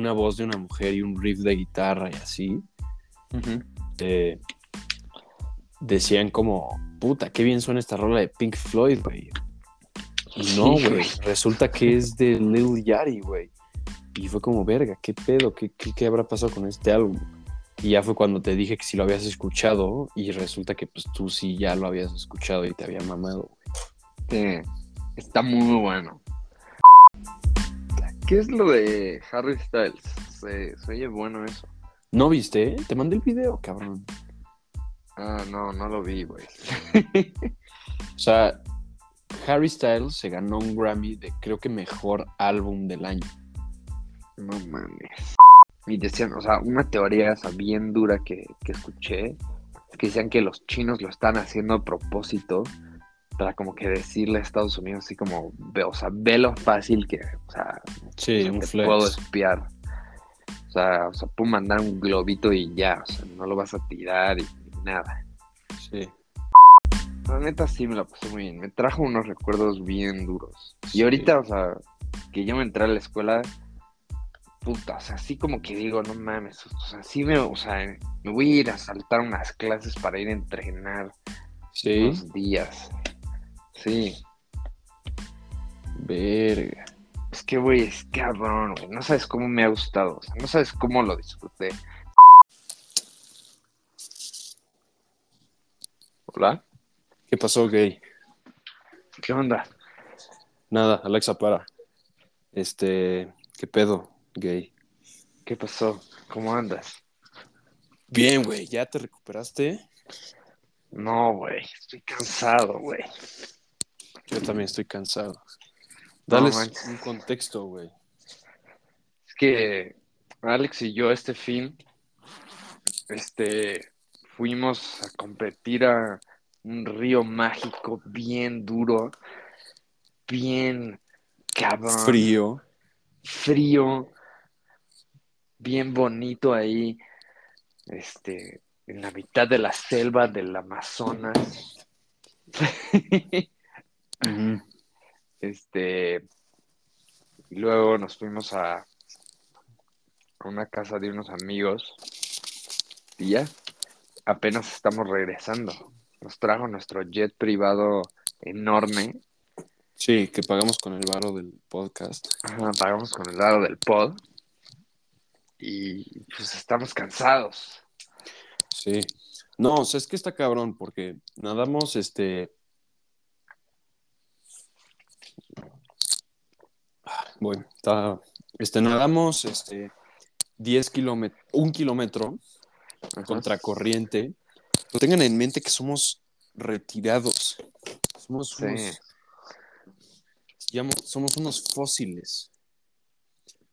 una voz de una mujer y un riff de guitarra y así, eh, decían como, puta, qué bien suena esta rola de Pink Floyd, güey. Y no, güey, resulta que es de Lil Yachty, güey. Y fue como, verga, ¿qué pedo? ¿Qué, qué, habrá pasado con este álbum? Y ya fue cuando te dije que si lo habías escuchado y resulta que pues tú sí ya lo habías escuchado y te había mamado, güey. Sí, está muy bueno. ¿Qué es lo de Harry Styles? Se, se oye bueno eso. ¿No viste? Te mandé el video, cabrón. Ah, no, no lo vi, güey. o sea, Harry Styles se ganó un Grammy de creo que mejor álbum del año. No mames. Y decían, o sea, una teoría bien dura que, que escuché, es que decían que los chinos lo están haciendo a propósito para como que decirle a Estados Unidos así como, ve, o sea, ve lo fácil que, o sea, sí, puedo espiar. O sea, o sea, puedo mandar un globito y ya, o sea, no lo vas a tirar y, nada. Sí. La neta sí me la pasé muy bien. Me trajo unos recuerdos bien duros. Y ahorita, o sea, que yo me entré a la escuela, puta, o sea, así como que digo, no mames, o sea, sí me, o sea, me voy a ir a saltar unas clases para ir a entrenar sí. unos días. Sí. Verga. Es que, güey, es cabrón, güey. No sabes cómo me ha gustado. O sea, no sabes cómo lo disfruté. Hola. ¿Qué pasó, gay? ¿Qué onda? Nada, Alexa, para. Este, ¿qué pedo, gay? ¿Qué pasó? ¿Cómo andas? Bien, güey, ¿ya te recuperaste? No, güey, estoy cansado, güey. Yo también estoy cansado. Dale un contexto, güey. Es que Alex y yo este fin, este, fuimos a competir a un río mágico bien duro, bien cabrón. Frío. Frío, bien bonito ahí, este, en la mitad de la selva del Amazonas. Este, y luego nos fuimos a, a una casa de unos amigos y ya, apenas estamos regresando. Nos trajo nuestro jet privado enorme. Sí, que pagamos con el varo del podcast. Ajá, pagamos con el varo del pod. Y pues estamos cansados. Sí. No, o sea, es que está cabrón, porque nadamos este Bueno, está, este, nadamos este, 10 kilómetros, un kilómetro contracorriente. Pero tengan en mente que somos retirados. Somos unos, somos unos fósiles.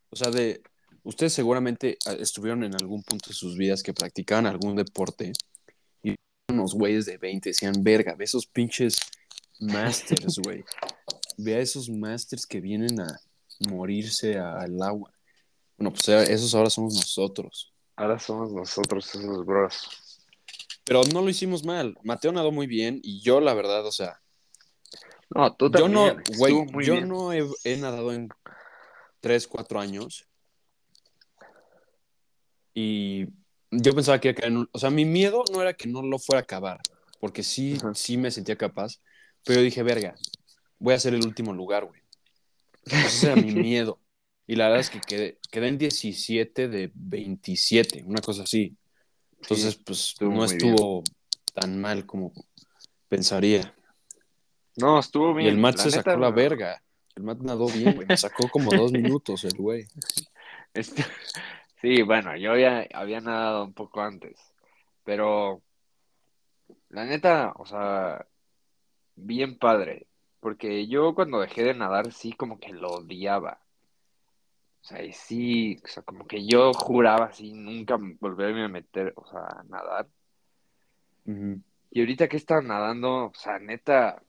O sea, de ustedes seguramente ah, estuvieron en algún punto de sus vidas que practicaban algún deporte y unos güeyes de 20 decían, verga, ve esos pinches masters, güey. Ve a esos masters que vienen a, morirse al agua. Bueno, pues esos ahora somos nosotros. Ahora somos nosotros esos bros. Pero no lo hicimos mal. Mateo nadó muy bien y yo, la verdad, o sea. No, tú también. Yo no, güey, yo no he, nadado en 3, 4 años. Y yo pensaba que iba O sea, mi miedo no era que no lo fuera a acabar, porque sí, sí me sentía capaz. Pero yo dije, verga, voy a ser el último lugar, güey. Ese era mi miedo. Y la verdad es que quedé, quedé en 17 de 27, una cosa así. Entonces, pues no estuvo tan mal como pensaría. No, estuvo bien. Y el Matt se sacó la verga. El Matt nadó bien, güey. Me sacó como dos minutos el güey. Este, sí, bueno, yo ya había nadado un poco antes. Pero la neta, o sea, bien padre. Porque yo cuando dejé de nadar sí como que lo odiaba. O sea, y sí, o sea, como que yo juraba así nunca volverme a meter, o sea, a nadar. Y ahorita que he estado nadando, o sea, neta,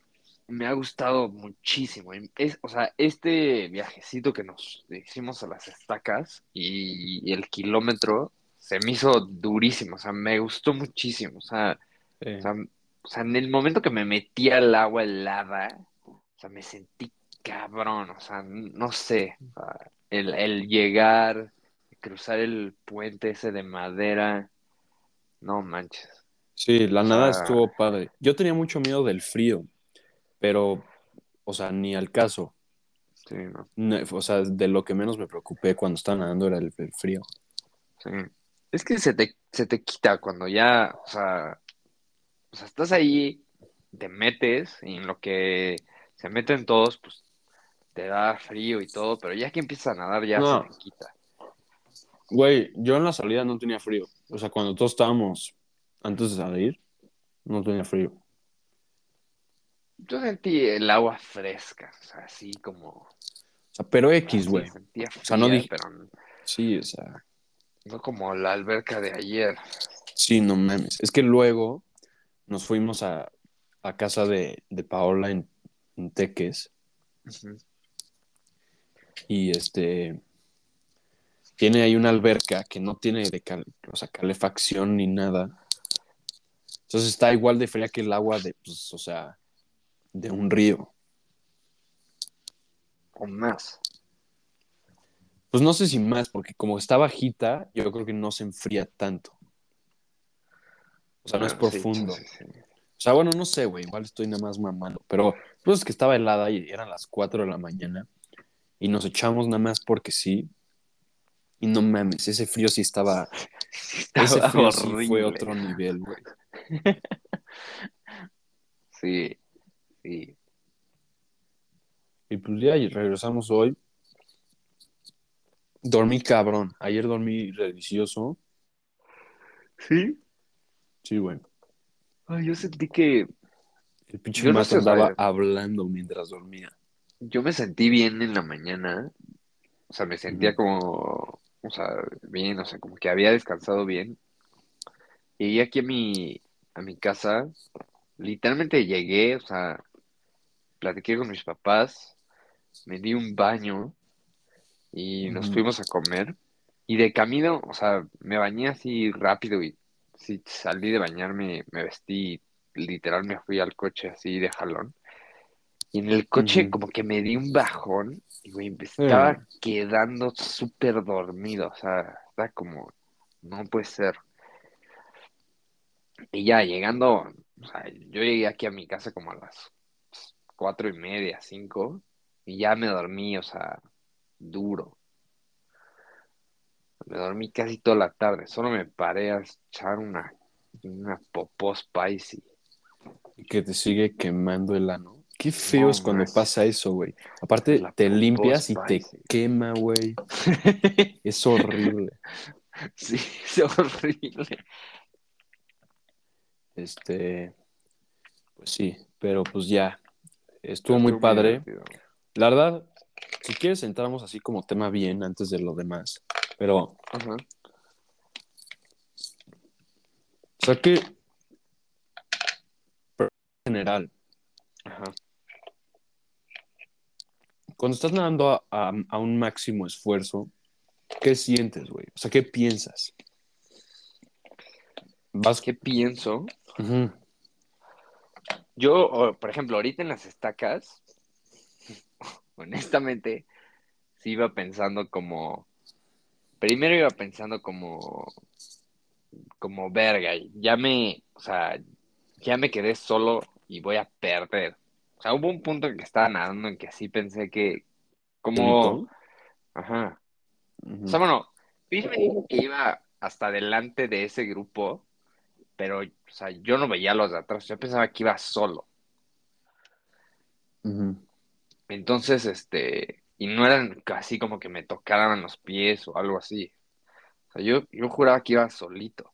me ha gustado muchísimo. Es, o sea, este viajecito que nos hicimos a las estacas y, el kilómetro se me hizo durísimo, o sea, me gustó muchísimo. O sea, o sea, o sea, en el momento que me metí al agua helada, o sea, me sentí cabrón, o sea, no sé, el, llegar, cruzar el puente ese de madera. No manches. Sí, la O nada sea- estuvo padre. Yo tenía mucho miedo del frío, pero, o sea, ni al caso. Sí, no, O sea, de lo que menos me preocupé cuando estaba nadando era el, el frío. sí. Es que se te, se te quita cuando ya, o sea, o sea, estás ahí, te metes y en lo que se meten todos, pues te da frío y todo, pero ya que empiezas a nadar ya No. se te quita. Güey, yo en la salida no tenía frío. O sea, cuando todos estábamos antes de salir, no tenía frío. Yo sentí el agua fresca, o sea, así como... O sea, pero X, güey. sentía sea, no dije- pero Sí, o sea, no como la alberca de ayer. sí, no mames. Es que luego nos fuimos a, a casa de, de Paola en, en Teques y este tiene ahí una alberca que no tiene de cal- o sea, calefacción ni nada. Entonces está igual de fría que el agua de, pues, o sea, de un río. O más. Pues no sé si más, porque como está bajita, yo creo que no se enfría tanto. O sea, no es sí, profundo. sí, sí. O sea, bueno, no sé, güey, igual estoy nada más mamando. Pero pues es que estaba helada y eran las 4 de la mañana. Y nos echamos nada más porque sí. Y no mames, ese frío sí estaba. Ese sí fue otro nivel, güey. Sí, sí. Y pues ya regresamos hoy. Dormí cabrón. Ayer dormí delicioso. ¿Sí? Sí, güey. Ay, yo sentí que El pinche Yo no andaba hablando mientras dormía. yo me sentí bien en la mañana. O sea, me sentía como, o sea, bien, o sea, como que había descansado bien. Llegué aquí a mi, a mi casa. Literalmente llegué, o sea, platiqué con mis papás, me di un baño y nos fuimos a comer. Y de camino, o sea, me bañé así rápido y sí, salí de bañarme, me vestí, literal me fui al coche así de jalón. Y en el coche como que me di un bajón y güey, me estaba quedando súper dormido, o sea, está como, no puede ser. Y ya llegando, o sea, yo llegué aquí a mi casa como a las cuatro y media, cinco, y ya me dormí, o sea, duro. Me dormí casi toda la tarde, solo me paré a echar una, una popó spicy. Y que te sigue quemando el ano. Qué feo No es cuando más. pasa eso, güey. Aparte, La te limpias y te quema, güey. Es horrible. Sí, es horrible. Este, pues sí, pero pues ya. Estuvo Pero muy estuvo padre. La verdad, si quieres entramos así como tema bien antes de lo demás. Pero, Ajá. o sea que, en general, Ajá. cuando estás nadando a, a- a un máximo esfuerzo, ¿qué sientes, güey? O sea, ¿qué piensas? Vas ¿Qué pienso? Ujú. Yo, por ejemplo, ahorita en las estacas, honestamente, sí iba pensando como, primero iba pensando como, como verga, ya me, o sea, ya me quedé solo y voy a perder. O sea, hubo un punto en que estaba nadando en que sí pensé que, como, ajá, o sea, bueno, Luis me dijo que iba hasta delante de ese grupo, pero, o sea, yo no veía a los de atrás, yo pensaba que iba solo. Ujú. Entonces, este, y no eran así como que me tocaran los pies o algo así. O sea, yo, yo juraba que iba solito.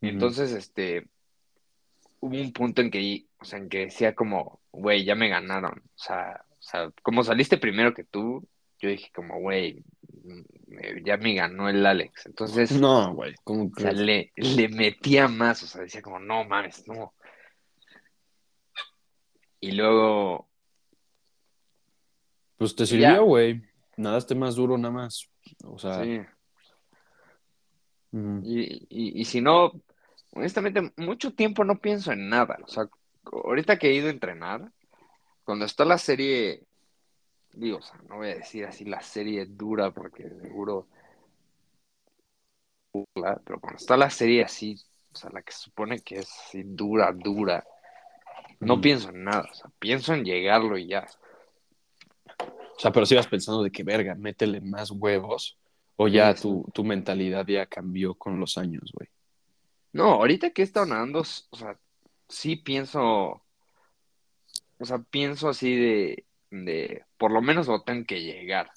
Ujú. Entonces, este, hubo un punto en que, o sea, en que decía como, güey, ya me ganaron. O sea, o sea, como saliste primero que tú, yo dije como, güey, me- ya me ganó el Alex. Entonces, No, güey, ¿cómo o sea, crees? le, le metía más, o sea, decía como, no mames, no. Y luego, Pues te sirvió, güey. Nadaste más duro nada más. O sea, sí. Y, y, y si no, honestamente, mucho tiempo no pienso en nada. O sea, ahorita que he ido a entrenar, cuando está la serie digo, o sea, no voy a decir así la serie dura porque seguro, pero cuando está la serie así, o sea, la que supone que es así dura, dura, no pienso en nada, o sea, pienso en llegarlo y ya. O sea, pero si vas pensando de que verga, métele más huevos, o ya tu, tu mentalidad ya cambió con los años, güey. No, ahorita que he estado nadando, o sea, sí pienso, o sea, pienso así de, de, por lo menos lo tengo que llegar.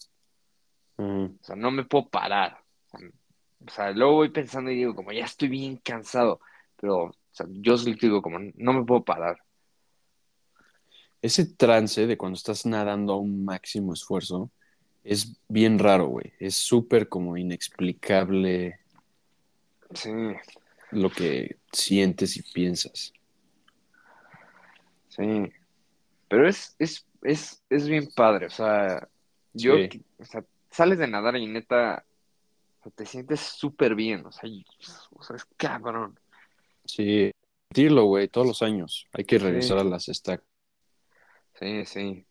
O sea, no me puedo parar. O sea, luego voy pensando y digo, como ya estoy bien cansado, pero o sea, yo sí digo, como no me puedo parar. Ese trance de cuando estás nadando a un máximo esfuerzo es bien raro, güey. Es súper como inexplicable. Sí. Lo que sientes y piensas. Sí. Pero es, es, es, es bien padre. O sea, yo, o sea, sales de nadar y neta, te sientes súper bien. O sea, o sea, es cabrón. Sí, sentirlo, güey, todos los años. Hay que regresar a las stacks. Sí, sí.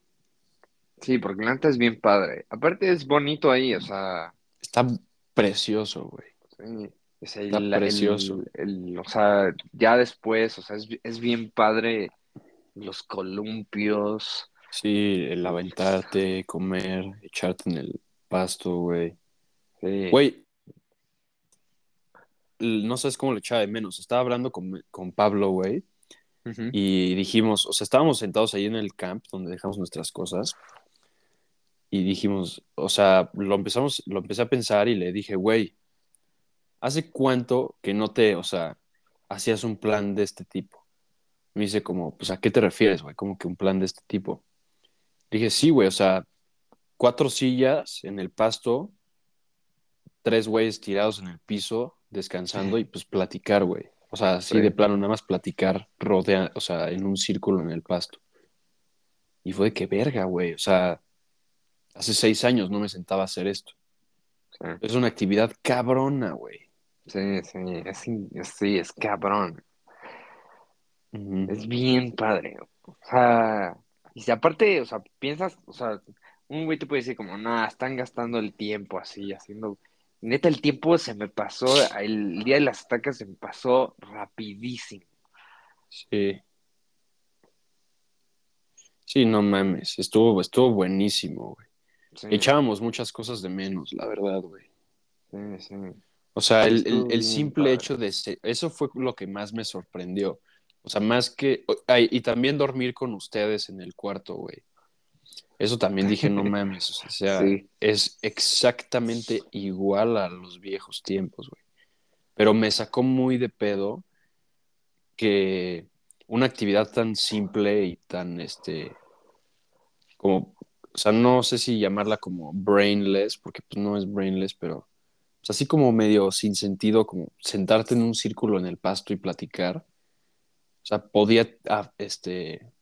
Sí, porque la neta es bien padre. Aparte es bonito ahí, o sea. Está precioso, güey. Sí. Está precioso. o sea, ya después, o sea, es, es bien padre los columpios. Sí, el aventarte, comer, echarte en el pasto, güey. Güey, no sabes cómo le echaba de menos. Estaba hablando con, con Pablo, güey, y dijimos, o sea, estábamos sentados ahí en el camp donde dejamos nuestras cosas, y dijimos, o sea, lo empezamos, lo empecé a pensar y le dije, güey, ¿hace cuánto que no te, o sea, hacías un plan de este tipo? Me dice como, pues, ¿a qué te refieres, güey? Como que un plan de este tipo. Dije, sí, güey, o sea, cuatro sillas en el pasto, tres güeyes tirados en el piso, descansando y pues platicar, güey. O sea, así de plano, nada más platicar, rodea, o sea, en un círculo en el pasto. Y fue de que verga, güey. O sea, hace seis años no me sentaba a hacer esto. Es una actividad cabrona, güey. Sí, sí, sí, es cabrón. Es bien padre. O sea, y si aparte, o sea, piensas, o sea, un güey te puede decir como, nada, están gastando el tiempo así, haciendo... Neta, el tiempo se me pasó, el día de las atacas se me pasó rapidísimo. Sí. Sí, no mames, estuvo, estuvo buenísimo, güey. Echábamos muchas cosas de menos, la verdad, güey. Sí, sí. O sea, el, simple hecho de... eso fue lo que más me sorprendió. O sea, más que... y también dormir con ustedes en el cuarto, güey. Eso también dije, no mames. O sea, es exactamente igual a los viejos tiempos, güey. Pero me sacó muy de pedo que una actividad tan simple y tan, este, como o sea, no sé si llamarla como brainless, porque pues no es brainless, pero así como medio sin sentido, como sentarte en un círculo en el pasto y platicar. O sea, podía ah, este,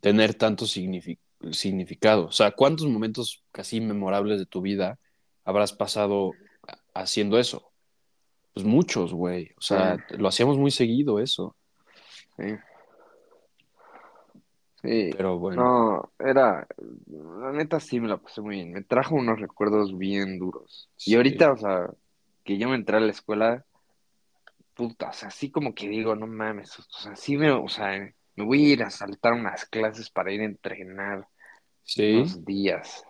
tener tanto significado. O sea, ¿cuántos momentos casi memorables de tu vida habrás pasado haciendo eso? Pues muchos, güey. O sea, lo hacíamos muy seguido eso. Sí. Sí, pero bueno. No, era, la neta sí me la pasé muy bien. Me trajo unos recuerdos bien duros. Y ahorita, o sea, que yo me entré a la escuela, puta, o sea, así como que digo, no mames, o sea, sí me, o sea, me voy a ir a saltar unas clases para ir a entrenar sí. unos días.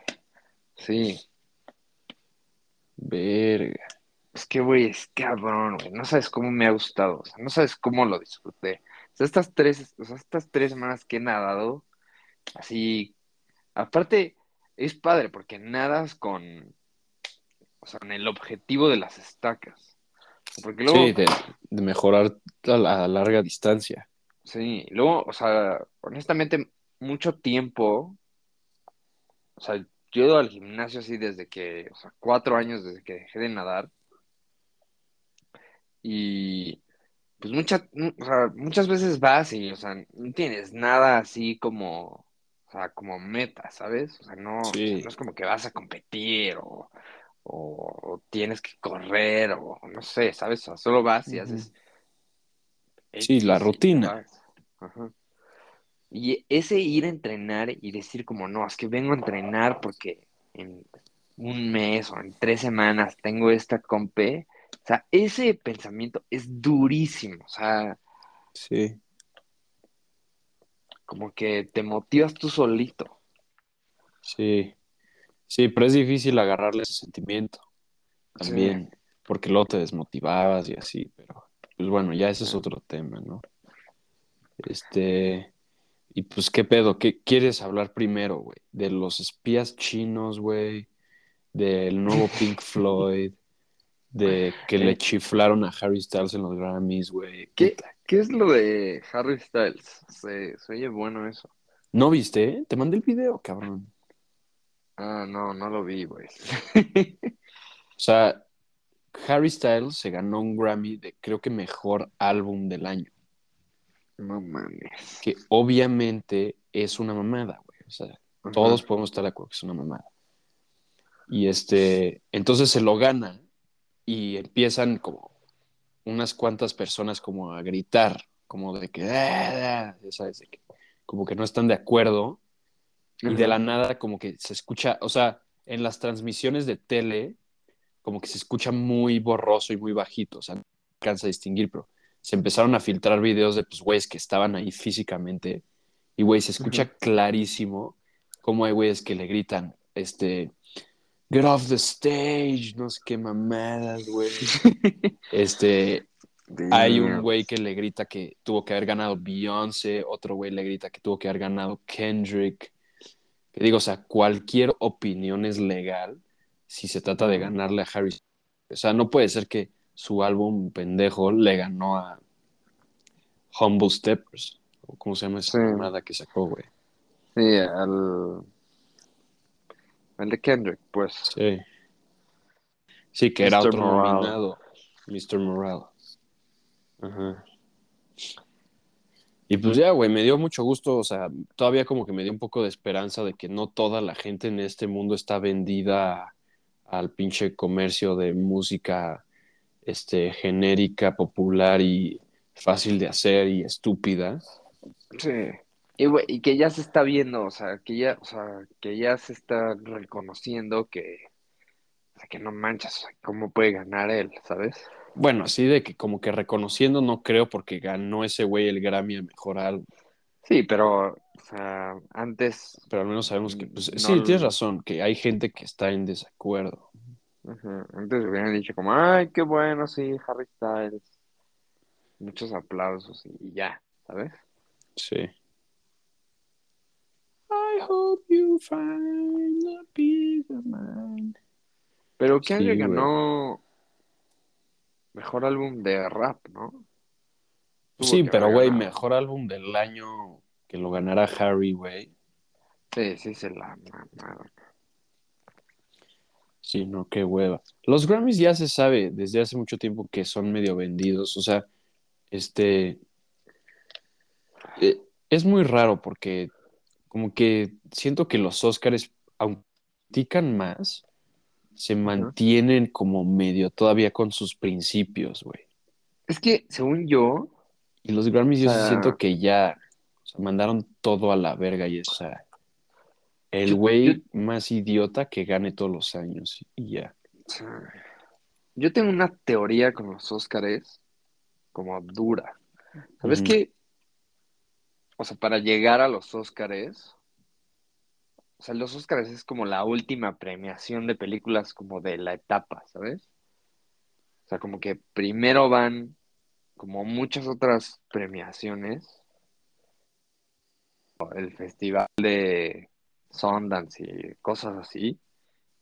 Sí. Verga. Es que, güey, es cabrón, güey. No sabes cómo me ha gustado, o sea, no sabes cómo lo disfruté sea, estas tres, o sea, estas tres semanas que he nadado, así, aparte, es padre porque nadas con, o sea, con el objetivo de las estacas. Porque luego, sí, de, mejorar a la larga distancia. Sí, luego, o sea, honestamente, mucho tiempo, o sea, yo he ido al gimnasio así desde que, o sea, cuatro años desde que dejé de nadar. Y, pues muchas, o sea, muchas veces vas y, o sea, no tienes nada así como, o sea, como meta, ¿sabes? O sea, no, no es como que vas a competir o, o, tienes que correr o no sé, ¿sabes? O sea, solo vas y haces... Sí, la rutina. Ajá. Y ese ir a entrenar y decir como, no, es que vengo a entrenar porque en un mes o en tres semanas tengo esta compe. O sea, ese pensamiento es durísimo. O sea, Sí. como que te motivas tú solito. Sí. Sí, pero es difícil agarrarle ese sentimiento también, porque luego te desmotivabas y así, pero pues bueno, ya ese es otro tema, ¿no? Este, y pues qué pedo, ¿qué quieres hablar primero, güey? De los espías chinos, güey, del nuevo Pink Floyd, de que le chiflaron a Harry Styles en los Grammys, güey. ¿Qué, qué es lo de Harry Styles? Se, se oye bueno eso. ¿No viste? Te mandé el video, cabrón. Ah, no, no lo vi, güey. O sea, Harry Styles se ganó un Grammy de creo que mejor álbum del año. No mames. que obviamente es una mamada, güey. O sea, Ajá. todos podemos estar de acuerdo que es una mamada. Y este, entonces se lo gana y empiezan como unas cuantas personas como a gritar, como de que, "Ah, ah", ya sabes, de que como que no están de acuerdo y de la nada como que se escucha, o sea, en las transmisiones de tele como que se escucha muy borroso y muy bajito, o sea, no alcanza a distinguir, pero se empezaron a filtrar videos de pues güeyes que estaban ahí físicamente y güey, se escucha clarísimo cómo hay güeyes que le gritan, este, get off the stage, no sé qué mamadas, güey. Este, hay un güey que le grita que tuvo que haber ganado Beyoncé, otro güey le grita que tuvo que haber ganado Kendrick. Que digo, o sea, cualquier opinión es legal si se trata de ganarle a Harry. O sea, no puede ser que su álbum pendejo le ganó a Humble Steppers. o ¿Cómo se llama esa Sí. mamada que sacó, güey? Sí, al. De Kendrick, pues. Sí. Sí, que era otro Morale. nominado. Mr. Morale. Ajá. Y pues ya, güey, me dio mucho gusto, o sea, todavía como que me dio un poco de esperanza de que no toda la gente en este mundo está vendida al pinche comercio de música este, genérica, popular y fácil de hacer y estúpida. Sí. Y, y que ya se está viendo, o sea, que ya, o sea, que ya se está reconociendo que, o sea, que no manchas, o sea, cómo puede ganar él, ¿sabes? Bueno, así de que como que reconociendo no creo porque ganó ese güey el Grammy a Mejor Álbum. Sí, pero, o sea, antes, Pero al menos sabemos que, pues, No sí, tienes razón, que hay gente que está en desacuerdo. ajá, antes hubieran dicho como, ay, qué bueno, sí, Harry Styles. Muchos aplausos y, ya, ¿sabes? Sí. I hope you find the peace of mind. Pero Sí, Kendrick güey. ganó mejor álbum de rap, ¿no? Sí, pero güey, mejor álbum del año que lo ganara Harry, güey. Sí, sí, se la. Sí, no, qué hueva. Los Grammys ya se sabe desde hace mucho tiempo que son medio vendidos. O sea, este. eh, es muy raro porque, como que siento que los Oscars, aunque critican más, se mantienen como medio todavía con sus principios, güey. Es que, según yo, Y los Grammys yo siento que ya o sea, mandaron todo a la verga y es, o sea, el güey más idiota que gane todos los años y ya. yo tengo una teoría con los Óscares como dura. ¿Sabes Ujú. qué? O sea, para llegar a los Óscares, o sea, los Óscares es como la última premiación de películas como de la etapa, ¿sabes? O sea, como que primero van como muchas otras premiaciones, el festival de Sundance y cosas así,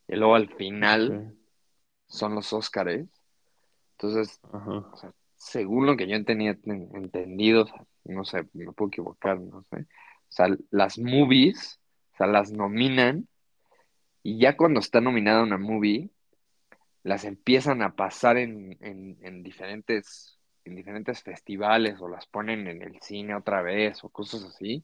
y luego al final son los Óscares. Entonces, Ajá. o sea, según lo que yo tenía ten- entendido, o sea, no sé, me puedo equivocar, no sé. O sea, las movies, o sea, las nominan y ya cuando está nominada una movie, las empiezan a pasar en, en, en diferentes, en diferentes festivales o las ponen en el cine otra vez o cosas así,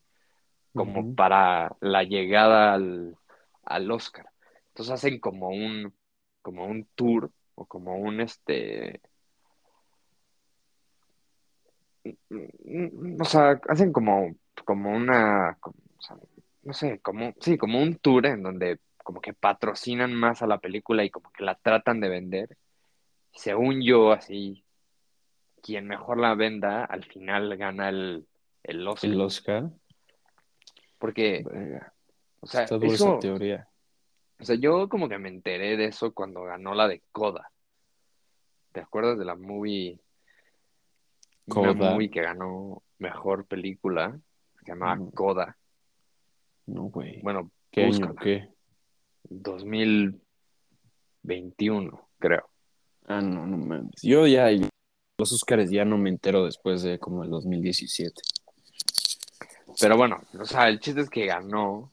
como para la llegada al, al Oscar. Entonces hacen como un, como un tour o como un este o sea, hacen como, como una, no sé, como, sí, como un tour en donde como que patrocinan más a la película y como que la tratan de vender. Según yo, así, quien mejor la venda, al final gana el, el Oscar. El Oscar. Porque, o sea, Está eso, esa teoría. o sea, yo como que me enteré de eso cuando ganó la de Coda. ¿Te acuerdas de la movie? Una Coda. movie que ganó mejor película, se llamaba Mm. Coda. No, güey. Bueno, ¿Qué año? ¿Qué? 2021, creo. Ah, no, no mames. Yo ya, los Oscars ya no me entero después de como el 2017. Pero bueno, o sea, el chiste es que ganó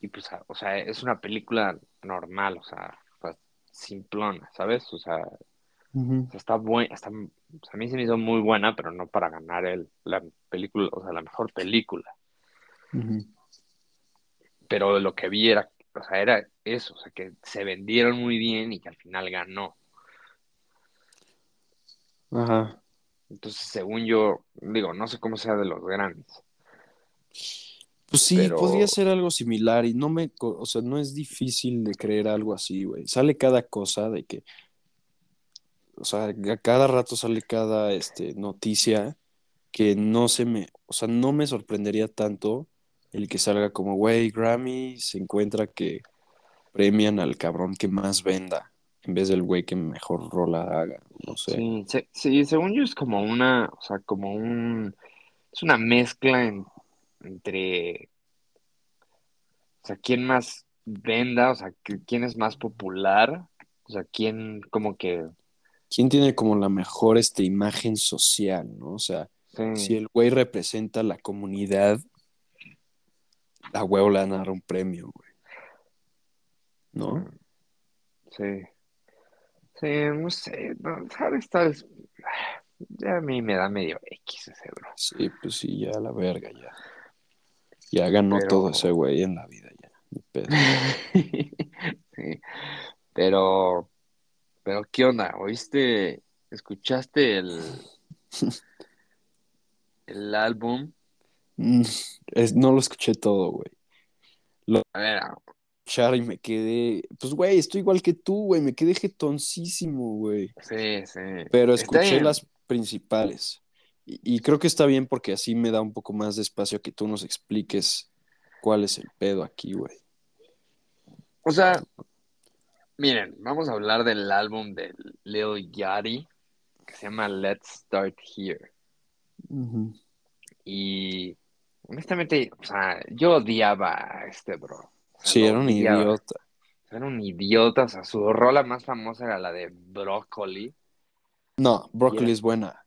y pues, o sea, es una película normal, o sea, pues, simplona, ¿sabes? O sea, está buena, está, o sea, a mí se me hizo muy buena, pero no para ganar el, la película, o sea, la mejor película. Pero lo que vi era, o sea, era eso, o sea, que se vendieron muy bien y que al final ganó. Ajá. Entonces, según yo, digo, no sé cómo sea de los grandes. Pues sí, Pero- podría ser algo similar y no me, o sea, no es difícil de creer algo así, güey. Sale cada cosa de que, o sea, a cada rato sale cada, este, noticia que no se me, o sea, no me sorprendería tanto el que salga como, güey, Grammy se encuentra que premian al cabrón que más venda en vez del güey que mejor rola haga, no sé. Sí, se- sí, según yo es como una, o sea, como un, es una mezcla en- entre, o sea, quién más venda, o sea, qui- quién es más popular, o sea, quién como que, ¿Quién tiene como la mejor, este, imagen social, no? O sea, sí, Si el güey representa a la comunidad, a huevo le van a dar un premio, güey. ¿No? sí, sí, no sé, no, sabes, ya a mí me da medio X ese bro. Sí, pues sí, ya la verga, ya. Ya ganó Pero- todo ese güey en la vida, ya. Ni pedo. Sí, pero, pero, ¿qué onda? ¿Oíste, escuchaste el, el álbum? Mm, es- no lo escuché todo, güey. A ver, Escuchar y me quedé. Pues, güey, estoy igual que tú, güey. Me quedé jetoncísimo, güey. sí, sí. Pero escuché las principales. Y, y creo que está bien porque así me da un poco más de espacio a que tú nos expliques cuál es el pedo aquí, güey. O sea, miren, vamos a hablar del álbum de Lil Yachty que se llama Let's Start Here. Y honestamente, o sea, yo odiaba a este bro. Sí, era un idiota. Era un idiota, o sea, su rola más famosa era la de Broccoli. No, Broccoli era- es buena.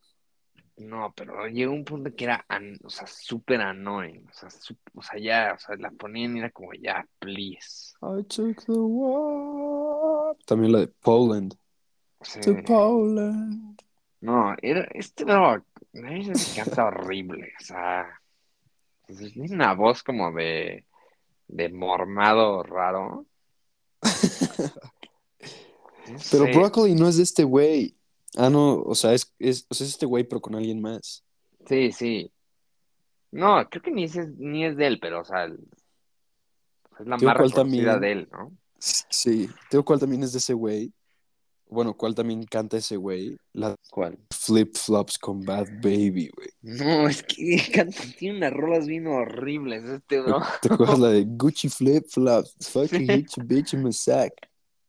No, pero llegó un punto que era, an- o sea, súper annoying. O sea, su- o sea, ya, o sea, la ponían y era como, ya, please. I took the walk. También la de Poland. Sí. To Poland. No, era, este a mí se me canta horrible, o sea, tiene una voz como de, de mormado raro. No Pero. Broccoli no es de este güey. Ah, no, o sea, es, es, o sea, es este güey, pero con alguien más. Sí, sí. No, creo que ni es, ni es de él, pero, o sea, el- es la ¿cuál reconocida también? de él, ¿no? Sí. Tengo cuál también es de ese güey. Bueno, cuál también canta ese güey. La ¿Cuál? Flip Flops con Bad Baby, güey. No, es que canta, tiene unas rolas bien horribles este bro. ¿Te acuerdas la de Gucci Flip Flops? Fucking hit your bitch in my sack.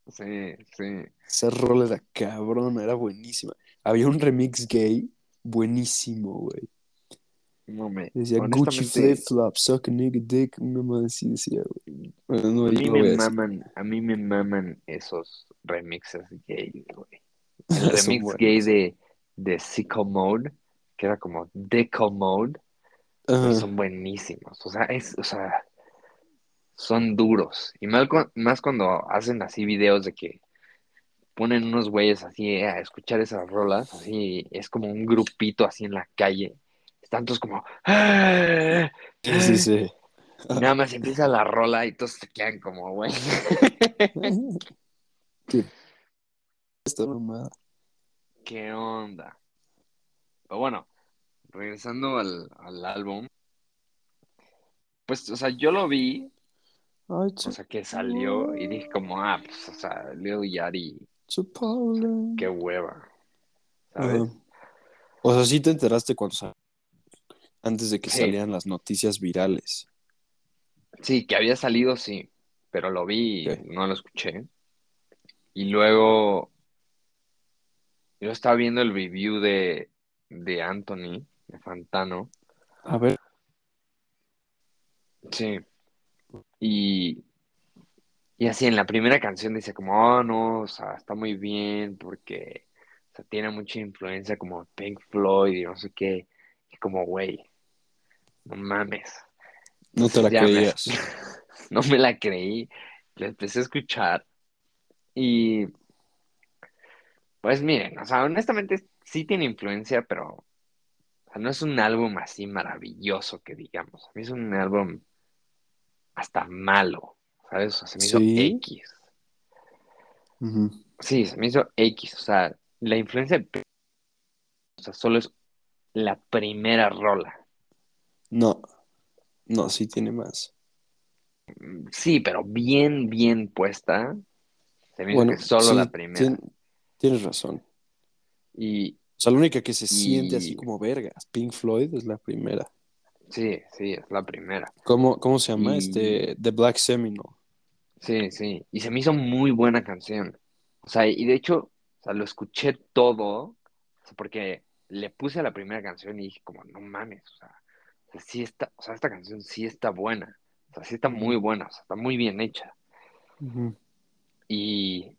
Sí, sí. Esa rola era cabrona, era buenísima. Había un remix gay buenísimo, güey. No me. Decía Gucci Flip Flops, suck a nigga dick. Una más así decía, güey. Bueno, no, A mí me maman, a mí me maman esos remixes gay, güey. El remix gay de, de Sicko Mode, que era como Deco Mode, son buenísimos. O sea, es, o sea, son duros. Y más, cu- más cuando hacen así videos de que ponen unos güeyes así eh, a escuchar esas rolas, así, es como un grupito así en la calle. Están todos como, ¡Ah! Sí, sí, sí. Y nada más empieza la rola y todos se quedan como, güey. ¿Qué? Esta mamada. ¿Qué onda? Pero bueno, regresando al, al álbum, Pues, o sea, yo lo vi, o sea, que salió y dije como, ah, pues, o sea, Leo Yari, qué hueva, ¿sabes? O sea, sí te enteraste cuando salió, antes de que salieran las noticias virales. Sí, que había salido, sí, pero lo vi y no lo escuché. Y luego, yo estaba viendo el review de, de Anthony, de Fantano. A ver. Sí. Y, y así en la primera canción dice como, oh, no, o sea, está muy bien porque o sea, tiene mucha influencia como Pink Floyd y no sé qué. Y como, güey, no mames. No te la creías. no me la creí. La empecé a escuchar y pues miren, o sea, honestamente sí tiene influencia, pero no es un álbum así maravilloso que digamos. A mí es un álbum hasta malo, ¿sabes? O sea, se me hizo X. Sí, se me hizo X. O sea, la influencia de... O sea, solo es la primera rola. No, no, sí tiene más. Sí, pero bien, bien puesta. Se me que solo la primera. tienes razón. Y, o sea, la única que se siente así como vergas. Pink Floyd es la primera. Sí, sí, es la primera. ¿Cómo, cómo se llama? Este, The Black Seminole. Sí, sí. Y se me hizo muy buena canción. O sea, y de hecho, o sea, lo escuché todo, porque le puse a la primera canción y dije como, no mames, o sea, sí está, o sea, esta canción sí está buena. O sea, sí está muy buena, o sea, está muy bien hecha. Y,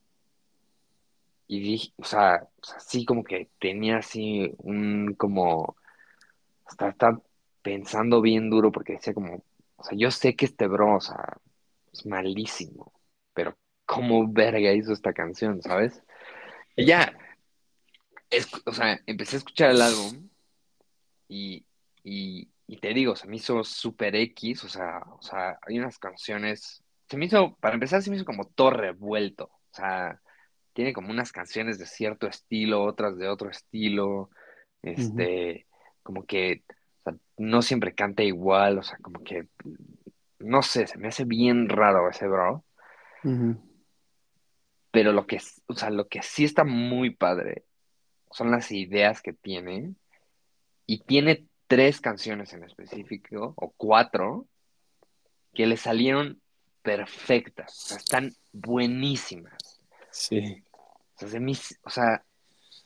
y dije, o sea, así como que tenía así un como, hasta estar pensando bien duro porque decía como, o sea, yo sé que este bro, o sea, es malísimo, pero ¿cómo verga hizo esta canción, sabes? Y ya, o sea, empecé a escuchar el álbum y, y, te digo, se me hizo super X, o sea, o sea, hay unas canciones, se me hizo, para empezar, se me hizo como todo revuelto, o sea, tiene como unas canciones de cierto estilo, otras de otro estilo, este, como que no siempre canta igual, o sea, como que, no sé, se me hace bien raro ese bro. Pero lo que, o sea, lo que sí está muy padre son las ideas que tiene. Y tiene tres canciones en específico, o cuatro, que le salieron perfectas. O sea, están buenísimas. Sí. O sea,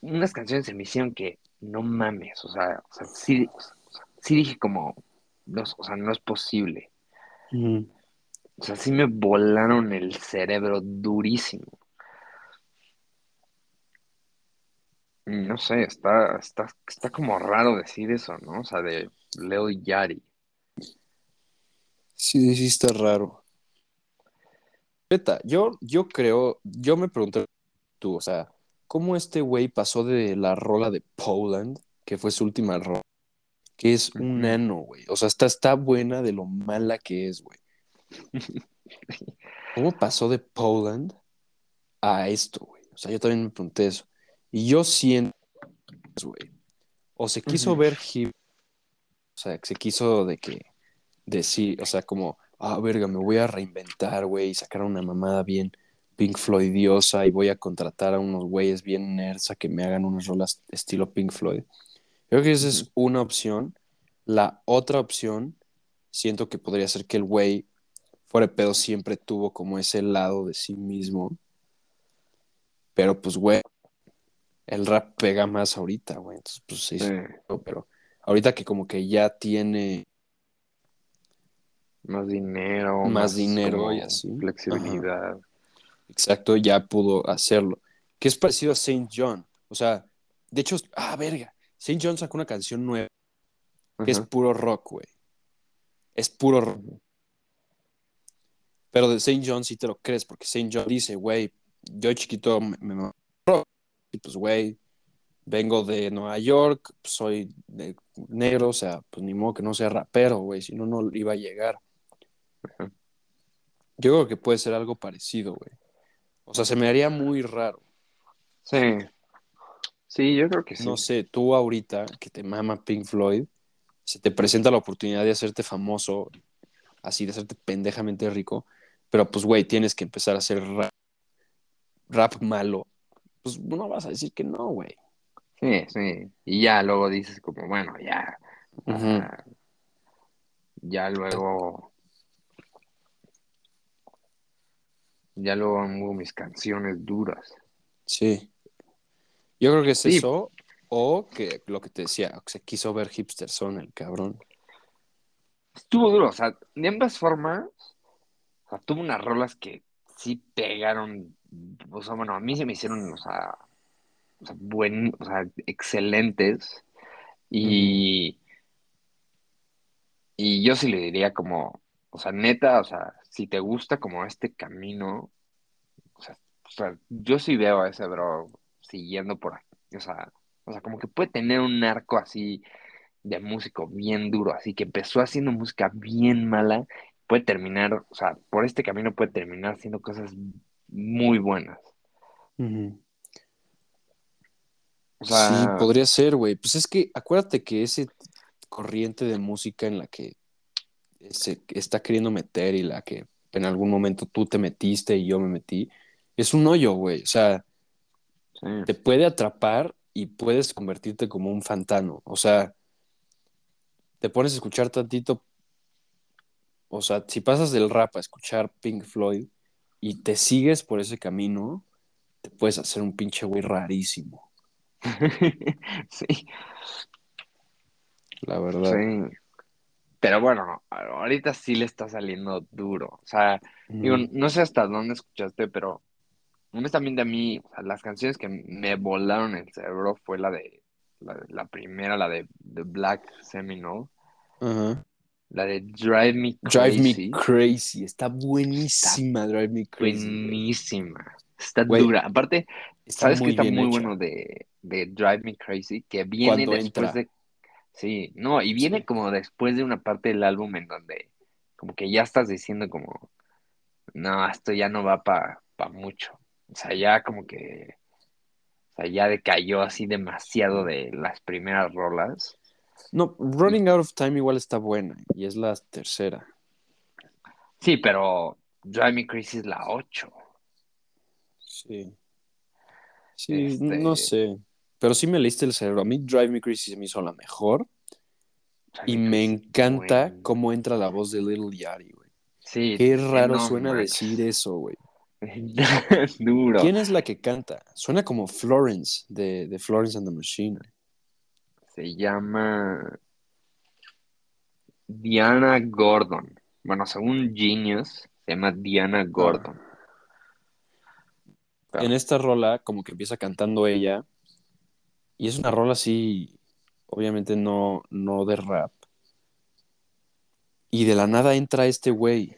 unas canciones se me hicieron que no mames, o sea, o sea sí, sí dije como, no, o sea, no es posible. O sea, sí me volaron el cerebro durísimo. No sé, está, está, está como raro decir eso, ¿no? O sea, de Leo Yari. Sí, sí está raro. Yo, yo creo, yo me pregunté o sea, cómo este güey pasó de la rola de Poland, que fue su última rola, que es un nano, güey. O sea, está, está buena de lo mala que es, güey. ¿Cómo pasó de Poland a esto, güey? O sea, yo también me pregunté eso. Y yo siento, güey, o se quiso ver hip, o sea, se quiso de que decir, o sea, como, ah, verga, me voy a reinventar, güey, y sacar una mamada bien Pink Floydiosa y voy a contratar a unos güeyes bien nerds a que me hagan unas rolas estilo Pink Floyd. Creo que esa es una opción. La otra opción, siento que podría ser que el güey fuera pedo siempre tuvo como ese lado de sí mismo. Pero pues, güey, el rap pega más ahorita, güey. Entonces, pues sí, pero ahorita que como que ya tiene más dinero, más, dinero y así. Flexibilidad. Exacto, ya pudo hacerlo. Que es parecido a Saint John. O sea, de hecho, ah, verga. Saint John sacó una canción nueva que es puro rock, güey. Es puro rock. Pero de Saint John sí te lo crees, porque Saint John dice, güey, yo chiquito me, me rock. Y pues, güey, vengo de Nueva York, soy negro, o sea, pues ni modo que no sea rapero, güey, si no, no iba a llegar. Yo creo que puede ser algo parecido, güey. O sea, se me haría muy raro. Sí. Sí, yo creo que sí. No sé, tú ahorita que te mama Pink Floyd, se te presenta la oportunidad de hacerte famoso así de hacerte pendejamente rico, pero pues, güey, tienes que empezar a hacer rap, rap malo. Pues no vas a decir que no, güey. Sí, sí. Y ya luego dices como, bueno, ya. ah, ya luego. Ya luego hago mis canciones duras. Sí. Yo creo que es Sí. eso, o que lo que te decía, se quiso ver hipster son el cabrón. Estuvo duro, o sea, de ambas formas, o sea, tuvo unas rolas que sí pegaron, o sea, bueno, a mí se me hicieron, o sea, o sea, buen, o sea, excelentes, y, y yo sí le diría como, o sea, neta, o sea, si te gusta como este camino, o sea, o sea, yo sí veo a ese bro siguiendo por aquí, o sea, o sea, como que puede tener un arco así de músico bien duro, así que empezó haciendo música bien mala, puede terminar, o sea, por este camino puede terminar haciendo cosas muy buenas. O Sí, podría ser, güey. Pues es que acuérdate que ese corriente de música en la que se está queriendo meter y la que en algún momento tú te metiste y yo me metí, es un hoyo, güey. O sea, sí, te puede atrapar y puedes convertirte como un fantano. O sea, te pones a escuchar tantito, o sea, si pasas del rap a escuchar Pink Floyd y te sigues por ese camino, te puedes hacer un pinche güey rarísimo, sí, la verdad. sí. Pero bueno, ahorita sí le está saliendo duro. O sea, digo, Ujú. no sé hasta dónde escuchaste, pero honestamente a mí, o sea, las canciones que me volaron el cerebro fue la de, la, de- la primera, la de The Black Seminole, la de Drive Me Drive Me Crazy. Crazy. Está buenísima Drive Me Crazy. Buenísima. Está Güey, dura. Aparte, Está ¿sabes qué está muy hecha. bueno de, de Drive Me Crazy? Que viene Cuando después entra. de... Sí, no, y viene como después de una parte del álbum en donde como que ya estás diciendo como, no, esto ya no va para pa mucho. O sea, ya como que, o sea, ya decayó así demasiado de las primeras rolas. No, Running Out of Time igual está buena y es la tercera. Sí, pero Drive Me Crazy es la 8. Sí. Sí, no Este, sé. Pero sí me leíste el cerebro. A mí Drive Me Crazy se me hizo la mejor. Drive Y Me encanta buen- cómo entra la voz de Little Yachty, güey. Sí, Qué raro no suena decir eso, güey. Duro. ¿Quién es la que canta? Suena como Florence, de, de Florence and the Machine. Se llama Diana Gordon. Bueno, según Genius, se llama Diana Gordon. En esta rola, como que empieza cantando ella. Y es una rola así, obviamente no, no de rap. Y de la nada entra este güey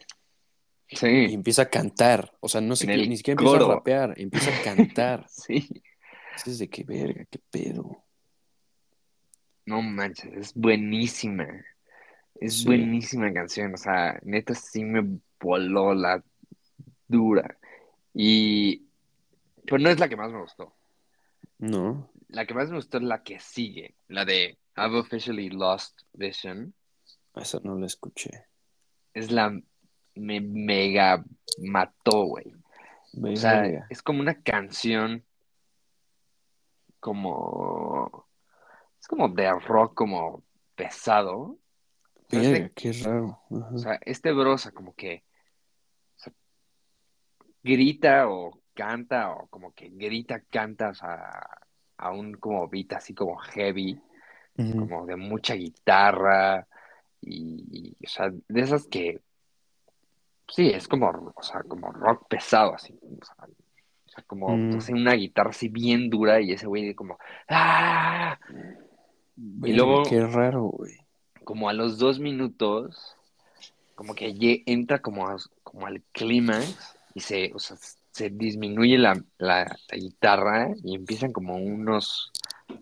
y Sí, empieza a cantar. O sea, no sé qué, ni siquiera empieza a rapear, empieza a cantar. sí. Dices de qué verga, qué pedo. No manches, es buenísima. Es Sí. buenísima canción. O sea, neta sí me voló la dura. Y. Pero no es la que más me gustó. No, La que más me gustó es la que sigue. La de I've officially lost vision. esa no la escuché. Es la. Me mega mató, güey. O sea, es como una canción como es como de rock como pesado. O sea, este, qué raro. O sea, este bro, o sea, como que o sea, grita o canta o como que grita, canta, o sea, a un como beat así como heavy, como de mucha guitarra y, y, o sea, de esas que sí, es como, o sea, como rock pesado así, o sea, o sea, como Mm. una guitarra así bien dura y ese güey de como ¡ah! Verga, luego- qué raro, güey. como a los dos minutos, como que entra como, a- como al clímax y se, o sea, se disminuye la, la- la guitarra y empiezan como unos,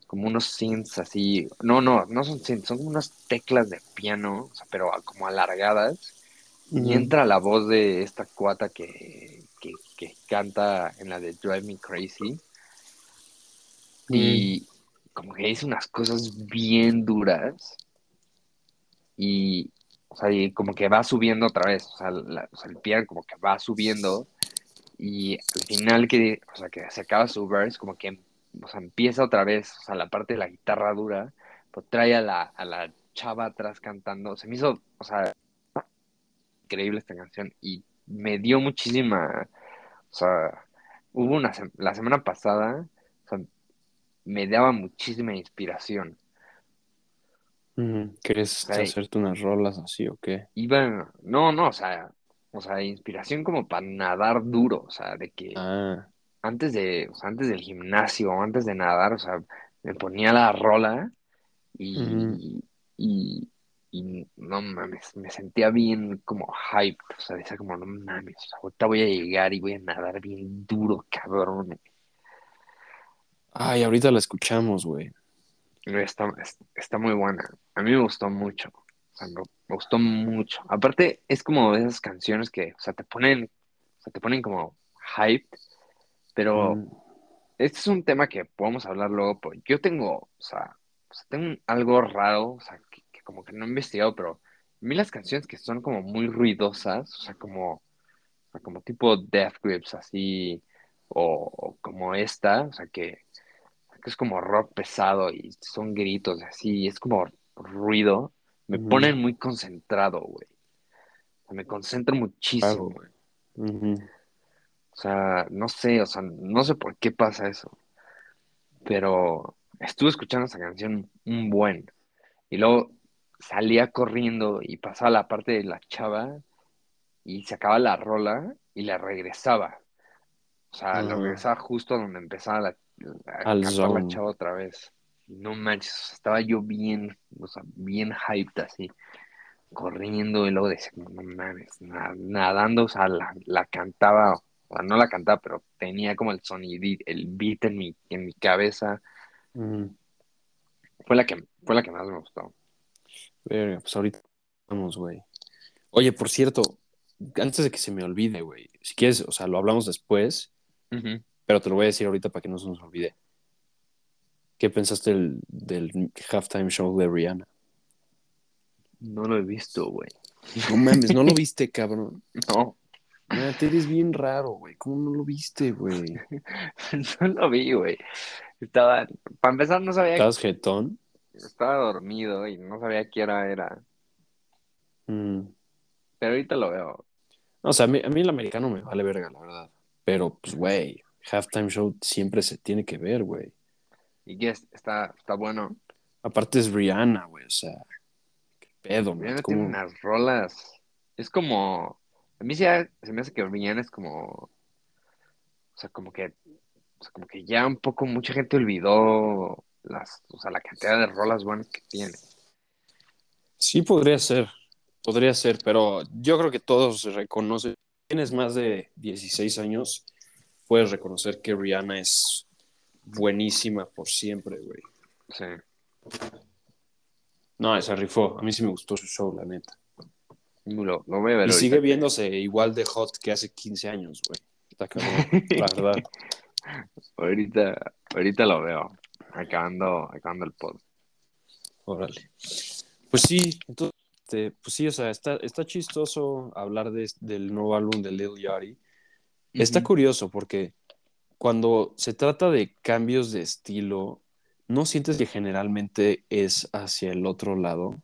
como unos synths así, no, no, no son synths, son como unas teclas de piano, o sea, pero como alargadas, y Ujú. entra la voz de esta cuata que, que, que canta en la de Drive Me Crazy, y como que dice unas cosas bien duras. Y, o sea, y como que va subiendo otra vez, o sea, el piano como que va subiendo y al final que, o sea, que se acaba su verse, como que, o sea, empieza otra vez, o sea, la parte de la guitarra dura, pues trae a la, a la chava atrás cantando, se me hizo, o sea, increíble esta canción y me dio muchísima, o sea, hubo una, la semana pasada, o sea, me daba muchísima inspiración. ¿Quieres hacerte unas rolas así o qué? Iba, no, no, o sea, o sea, inspiración como para nadar duro, o sea, de que ah. antes de, o sea, antes del gimnasio, antes de nadar, o sea, me ponía la rola y, y, y no mames, me sentía bien como hyped, o sea, decía como, no mames, ahorita voy a llegar y voy a nadar bien duro, cabrón. Ay, ahorita la escuchamos, güey. Está, está muy buena. A mí me gustó mucho. O sea, me, gustó mucho. Aparte, es como de esas canciones que, o sea, te ponen, o sea, te ponen como hype, pero mm. este es un tema que podemos hablar luego. Porque yo tengo, o sea, tengo algo raro, o sea, que, como que no he investigado, pero a mí las canciones que son como muy ruidosas, o sea, como, como tipo Death Grips, así, o como esta, o sea, que que es como rock pesado y son gritos así, es como ruido, me ponen muy concentrado, güey. me concentro muchísimo, güey. O sea, no sé, o sea, no sé por qué pasa eso. Pero estuve escuchando esa canción un buen. Y luego salía corriendo y pasaba la parte de la chava y se acaba la rola y la regresaba. O sea, la regresaba justo donde empezaba la, a cantar la chava otra vez. No manches, estaba yo bien, o sea, bien hyped así, corriendo y luego decía, no mames, nadando, o sea, la, cantaba, o sea, no la cantaba, pero tenía como el sonido, el beat en mi, en mi cabeza. Fue la que, fue la que más me gustó. Verga, pues ahorita vamos, güey. Oye, por cierto, antes de que se me olvide, güey, si quieres, o sea, lo hablamos después, pero te lo voy a decir ahorita para que no se nos olvide. ¿Qué pensaste del, del halftime show de Rihanna? No lo he visto, güey. No mames, ¿no lo viste, cabrón? No. te eres bien raro, güey. ¿Cómo no lo viste, güey? no lo vi, güey. Estaba, para empezar, no sabía. ¿Estabas jetón? Estaba dormido y no sabía qué hora era. Mm. Pero ahorita lo veo. No, o sea, a mí, a mí el americano me vale verga, la verdad. Pero, pues, güey, halftime show siempre se tiene que ver, güey. ¿Y qué está, está bueno? Aparte es Rihanna, güey, o sea, qué pedo, Rihanna tiene unas rolas. Es como. A mí se, se me hace que Rihanna es como. O sea, como que. O sea, como que ya un poco mucha gente olvidó las, o sea, la cantidad de rolas buenas que tiene. Sí, podría ser. Podría ser, pero yo creo que todos se reconocen. Tienes más de 16 años puedes reconocer que Rihanna es buenísima por siempre, güey. Sí. No, esa rifó. A mí sí me gustó su show, la neta. Ver y sigue viéndose igual de hot que hace 15 años, güey. Está cabrón, la verdad. Ahorita, ahorita lo veo. Acabando, acabando el pod. Órale. Pues sí, entonces, este, pues sí, o sea, está, está chistoso hablar de, del nuevo álbum de Lil Yachty. Está curioso porque cuando se trata de cambios de estilo, ¿no sientes que generalmente es hacia el otro lado?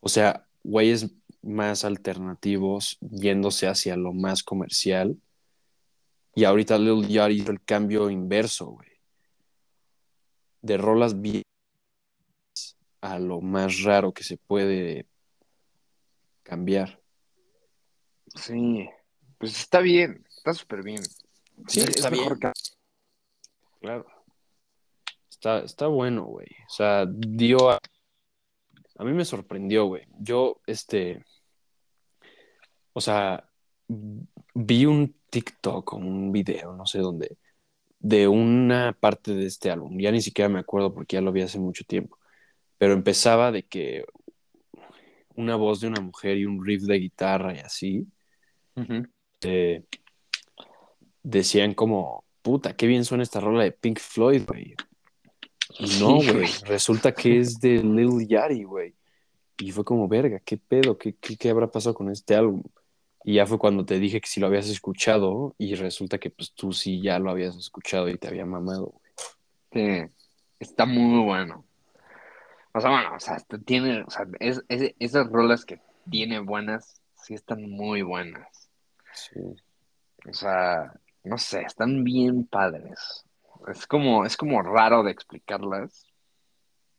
O sea, güeyes más alternativos yéndose hacia lo más comercial. Y ahorita Lil Yachty hizo el cambio inverso, güey. De rolas bien a lo más raro que se puede cambiar. Sí, pues está bien. Está súper bien. Sí, está bien. Claro. Está, está bueno, güey. O sea, dio a... a mí me sorprendió, güey. Yo, este... O sea, vi un TikTok o un video, no sé dónde, de una parte de este álbum. Ya ni siquiera me acuerdo porque ya lo vi hace mucho tiempo. Pero empezaba de que una voz de una mujer y un riff de guitarra y así decían como, puta, qué bien suena esta rola de Pink Floyd, güey. Y no, güey, resulta que es de Lil Yachty, güey. Y fue como, verga, ¿qué pedo? ¿Qué, qué, habrá pasado con este álbum? Y ya fue cuando te dije que si lo habías escuchado y resulta que pues tú sí ya lo habías escuchado y te había mamado, güey. Sí, está muy bueno. O sea, bueno, o sea, tiene, o sea, es, esas rolas que tiene buenas, sí están muy buenas. Sí. O sea, no sé, están bien padres. Es como, es como raro de explicarlas.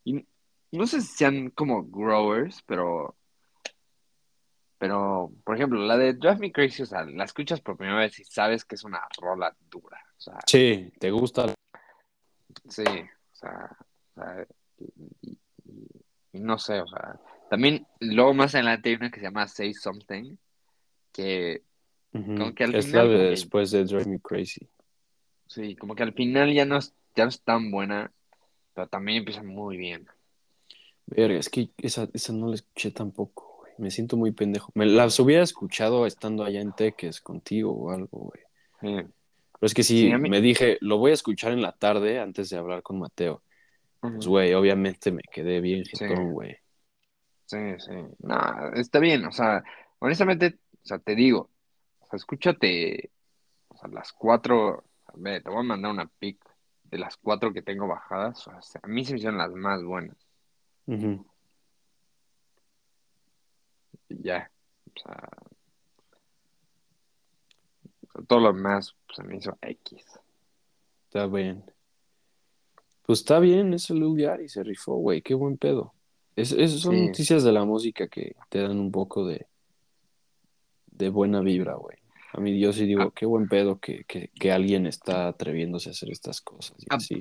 Y no sé si sean como growers, pero. Pero, por ejemplo, la de Drive Me Crazy, o sea, la escuchas por primera vez y sabes que es una rola dura. O sea, sí, te gusta. Sí, o sea, y, no sé, o sea, también luego más adelante hay una que se llama Say Something, que como que al es final, la de después de Drive Me Crazy. Sí, como que al final ya no es, ya no es tan buena, pero también empieza muy bien. Verga, es que esa, esa no la escuché tampoco, güey. Me siento muy pendejo. Me las hubiera escuchado estando allá en Teques contigo o algo, güey. Pero es que sí, me dije, lo voy a escuchar en la tarde antes de hablar con Mateo. Pues, güey, obviamente me quedé bien jetón, güey. Sí, sí. No, está bien, o sea, honestamente, o sea, te digo, sea, escúchate, o sea, las cuatro, ver, te voy a mandar una pic de las cuatro que tengo bajadas, o sea, a mí se me hicieron las más buenas. Y ya, o sea, todo lo demás pues, se me hizo X. Está bien. Pues está bien, es el y se rifó, güey, qué buen pedo. Es, son noticias de la música que te dan un poco de, de buena vibra, güey. A mí yo sí digo, ah. qué buen pedo que, alguien está atreviéndose a hacer estas cosas.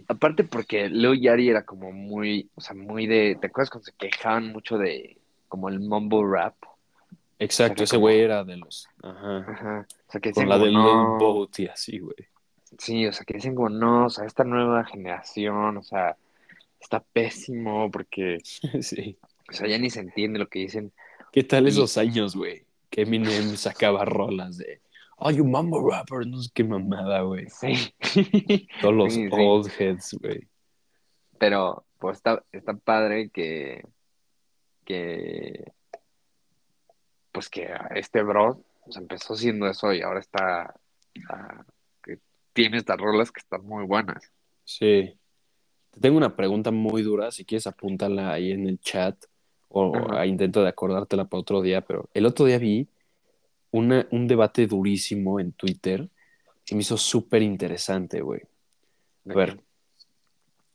Aparte porque Leo Yari era como muy, o sea, muy de, ¿te acuerdas cuando se quejaban mucho de como el mumble rap? Exacto, ese güey era de los, ajá. ajá. O sea, que Con la del no... Boat y así, güey. Sí, o sea, que dicen como, no, o sea, esta nueva generación, o sea, está pésimo porque, sí. o sea, ya ni se entiende lo que dicen. ¿Qué tal esos años, güey? Que Eminem sacaba rolas de, oh, you mambo rapper, no sé qué mamada, güey. Sí. Todos los old heads, güey. Pero, pues está, está padre que, que, pues que este bro, pues empezó siendo eso y ahora está, que tiene estas rolas que están muy buenas. Sí. Te tengo una pregunta muy dura, si quieres apúntala ahí en el chat o intento de acordártela para otro día, pero el otro día vi un debate durísimo en Twitter que me hizo súper interesante, güey. A ver,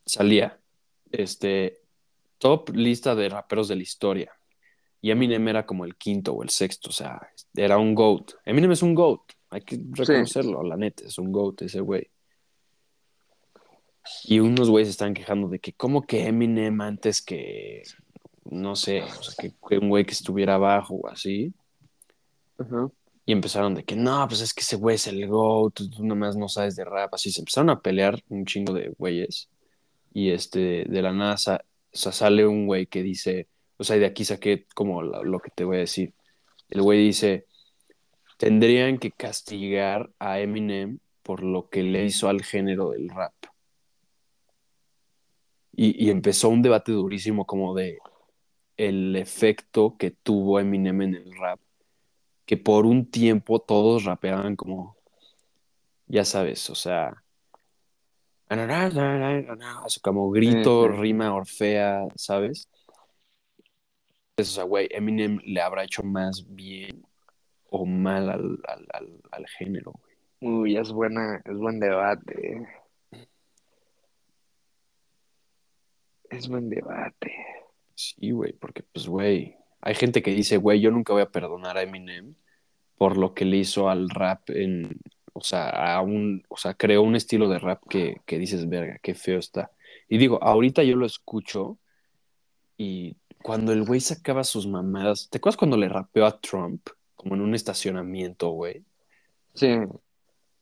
salía, este, top lista de raperos de la historia. Y Eminem era como el quinto o el sexto, o sea, era un GOAT. Eminem es un GOAT, hay que reconocerlo, la neta, es un GOAT ese güey. Y unos güeyes están quejando de que, ¿cómo que Eminem antes que, no sé, o sea, que, que un güey que estuviera abajo o así? Y empezaron de que no, pues es que ese güey es el GOAT, tú nomás no sabes de rap. Así se empezaron a pelear un chingo de güeyes. Y este, de la nada sale un güey que dice, o sea, de aquí saqué como lo, que te voy a decir. El güey dice, tendrían que castigar a Eminem por lo que le hizo al género del rap. Y, empezó un debate durísimo como de el efecto que tuvo Eminem en el rap que por un tiempo todos rapeaban como, ya sabes, o sea, como grito, rima, orfea, ¿sabes? O sea, güey, Eminem le habrá hecho más bien o mal al, al, género, güey. Uy, es buena, es buen debate. Es buen debate. Sí, güey, porque pues, güey, hay gente que dice, güey, yo nunca voy a perdonar a Eminem por lo que le hizo al rap en, o sea, a un, o sea, creó un estilo de rap que, que dices, verga, qué feo está. Y digo, ahorita yo lo escucho y cuando el güey sacaba sus mamadas, ¿te acuerdas cuando le rapeó a Trump? Como en un estacionamiento, güey. Sí.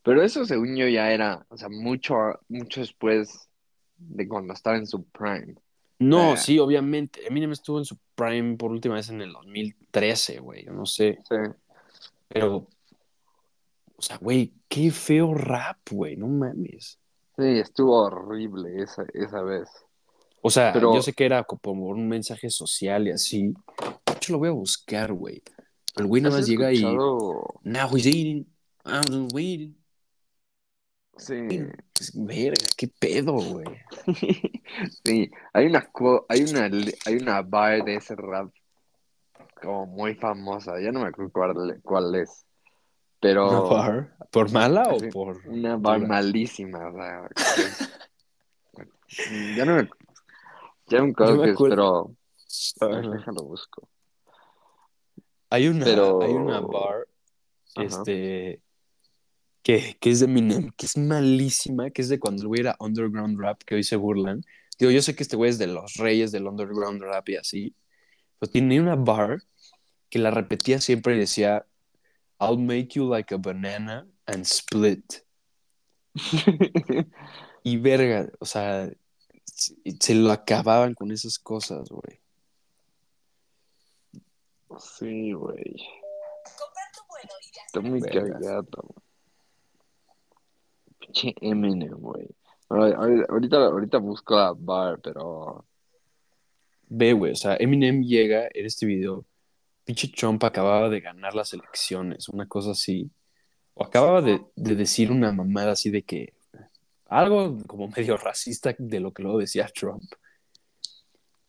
Pero eso según yo ya era, o sea, mucho, mucho después de cuando estaba en su prime. No, sí, obviamente. Eminem estuvo en su prime por última vez en el 2013, güey. Yo no sé. Sí. Pero, o sea, güey, qué feo rap, güey, no mames. Sí, estuvo horrible esa, esa vez. O sea, yo sé que era como un mensaje social y así. De hecho, lo voy a buscar, güey. El güey nada más llega y. Now he's eating. I'm waiting. Sí. Verga, qué pedo, güey. sí, hay una, hay una, hay una bar de ese rap como muy famosa. Ya no me acuerdo cuál, cuál es. Pero. ¿Una bar? ¿Por mala o por.? Una bar malísima, o sea. ya no me. Ya me acuerdo que es, pero. déjalo busco. Hay una, hay una bar. Este. Que, que, es de Eminem, que es malísima, que es de cuando el güey era underground rap, que hoy se burlan. Digo, yo sé que este güey es de los reyes del underground rap y así, pero tiene una bar que la repetía siempre y decía, I'll make you like a banana and split. y verga, o sea, se lo acababan con esas cosas, güey. Sí, güey. Está muy cagado. Pinche Eminem, güey. Ahorita, ahorita busco a Bar, pero. Ve, güey, o sea, Eminem llega en este video. Pinche Trump acababa de ganar las elecciones, una cosa así. O acababa de, de decir una mamada así de que algo como medio racista de lo que luego decía Trump.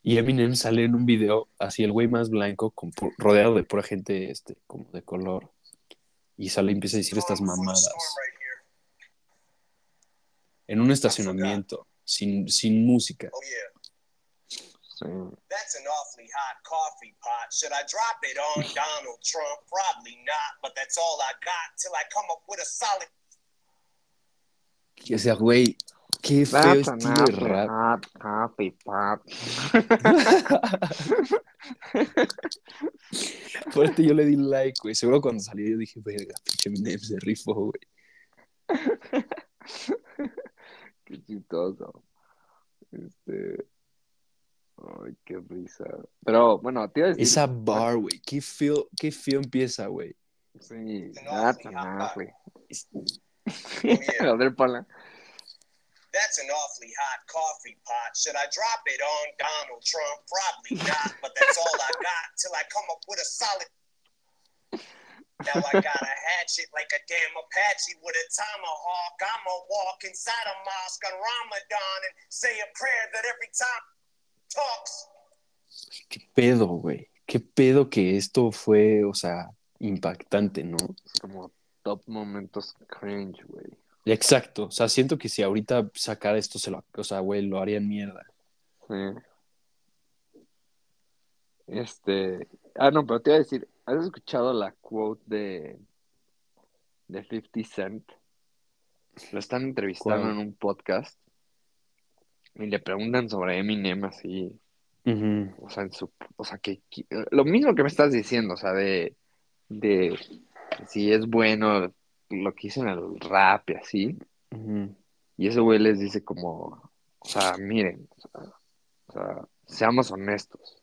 Y Eminem sale en un video así el güey más blanco, rodeado de pura gente este, como de color. Y sale y empieza a decir estas mamadas. En un estacionamiento, sin, sin música. That's an awfully hot coffee pot. Should I drop it on Donald Trump? Probably not, but that's all I got till I come up with a solid o sea, güey, qué feo estilo de rap. Fuerte yo le di like, güey. Seguro cuando salió yo dije, verga, pinche Eminem se rifó, güey. Qué chistoso. Este. Ay, qué risa. Pero bueno, te iba a decir. Esa bar, güey. Qué feo, qué feo empieza, güey. Sí, nada, güey. A ver, Paula. That's an awfully hot coffee pot. Should I drop it on Donald Trump? Probably not, but that's all I got till I come up with a solid. Now I got a hatchet like a damn Apache with a tomahawk. I'ma walk inside a mosque on Ramadan and say a prayer that every time talks. ¿Qué pedo, güey? ¿Qué pedo que esto fue, o sea, impactante, ¿no? Como top momentos cringe, güey. Exacto. O sea, siento que si ahorita sacara esto, se lo, o sea, güey, lo harían mierda. Sí. Este. Ah, no, pero te iba a decir, ¿has escuchado la quote de. de 50 Cent? Lo están entrevistando en un podcast. Y le preguntan sobre Eminem así. O sea, en su. O sea, que, Lo mismo que me estás diciendo, o sea, de. de si es bueno lo que hizo en el rap y así. Y ese güey les dice como, o sea, miren, o sea, seamos honestos.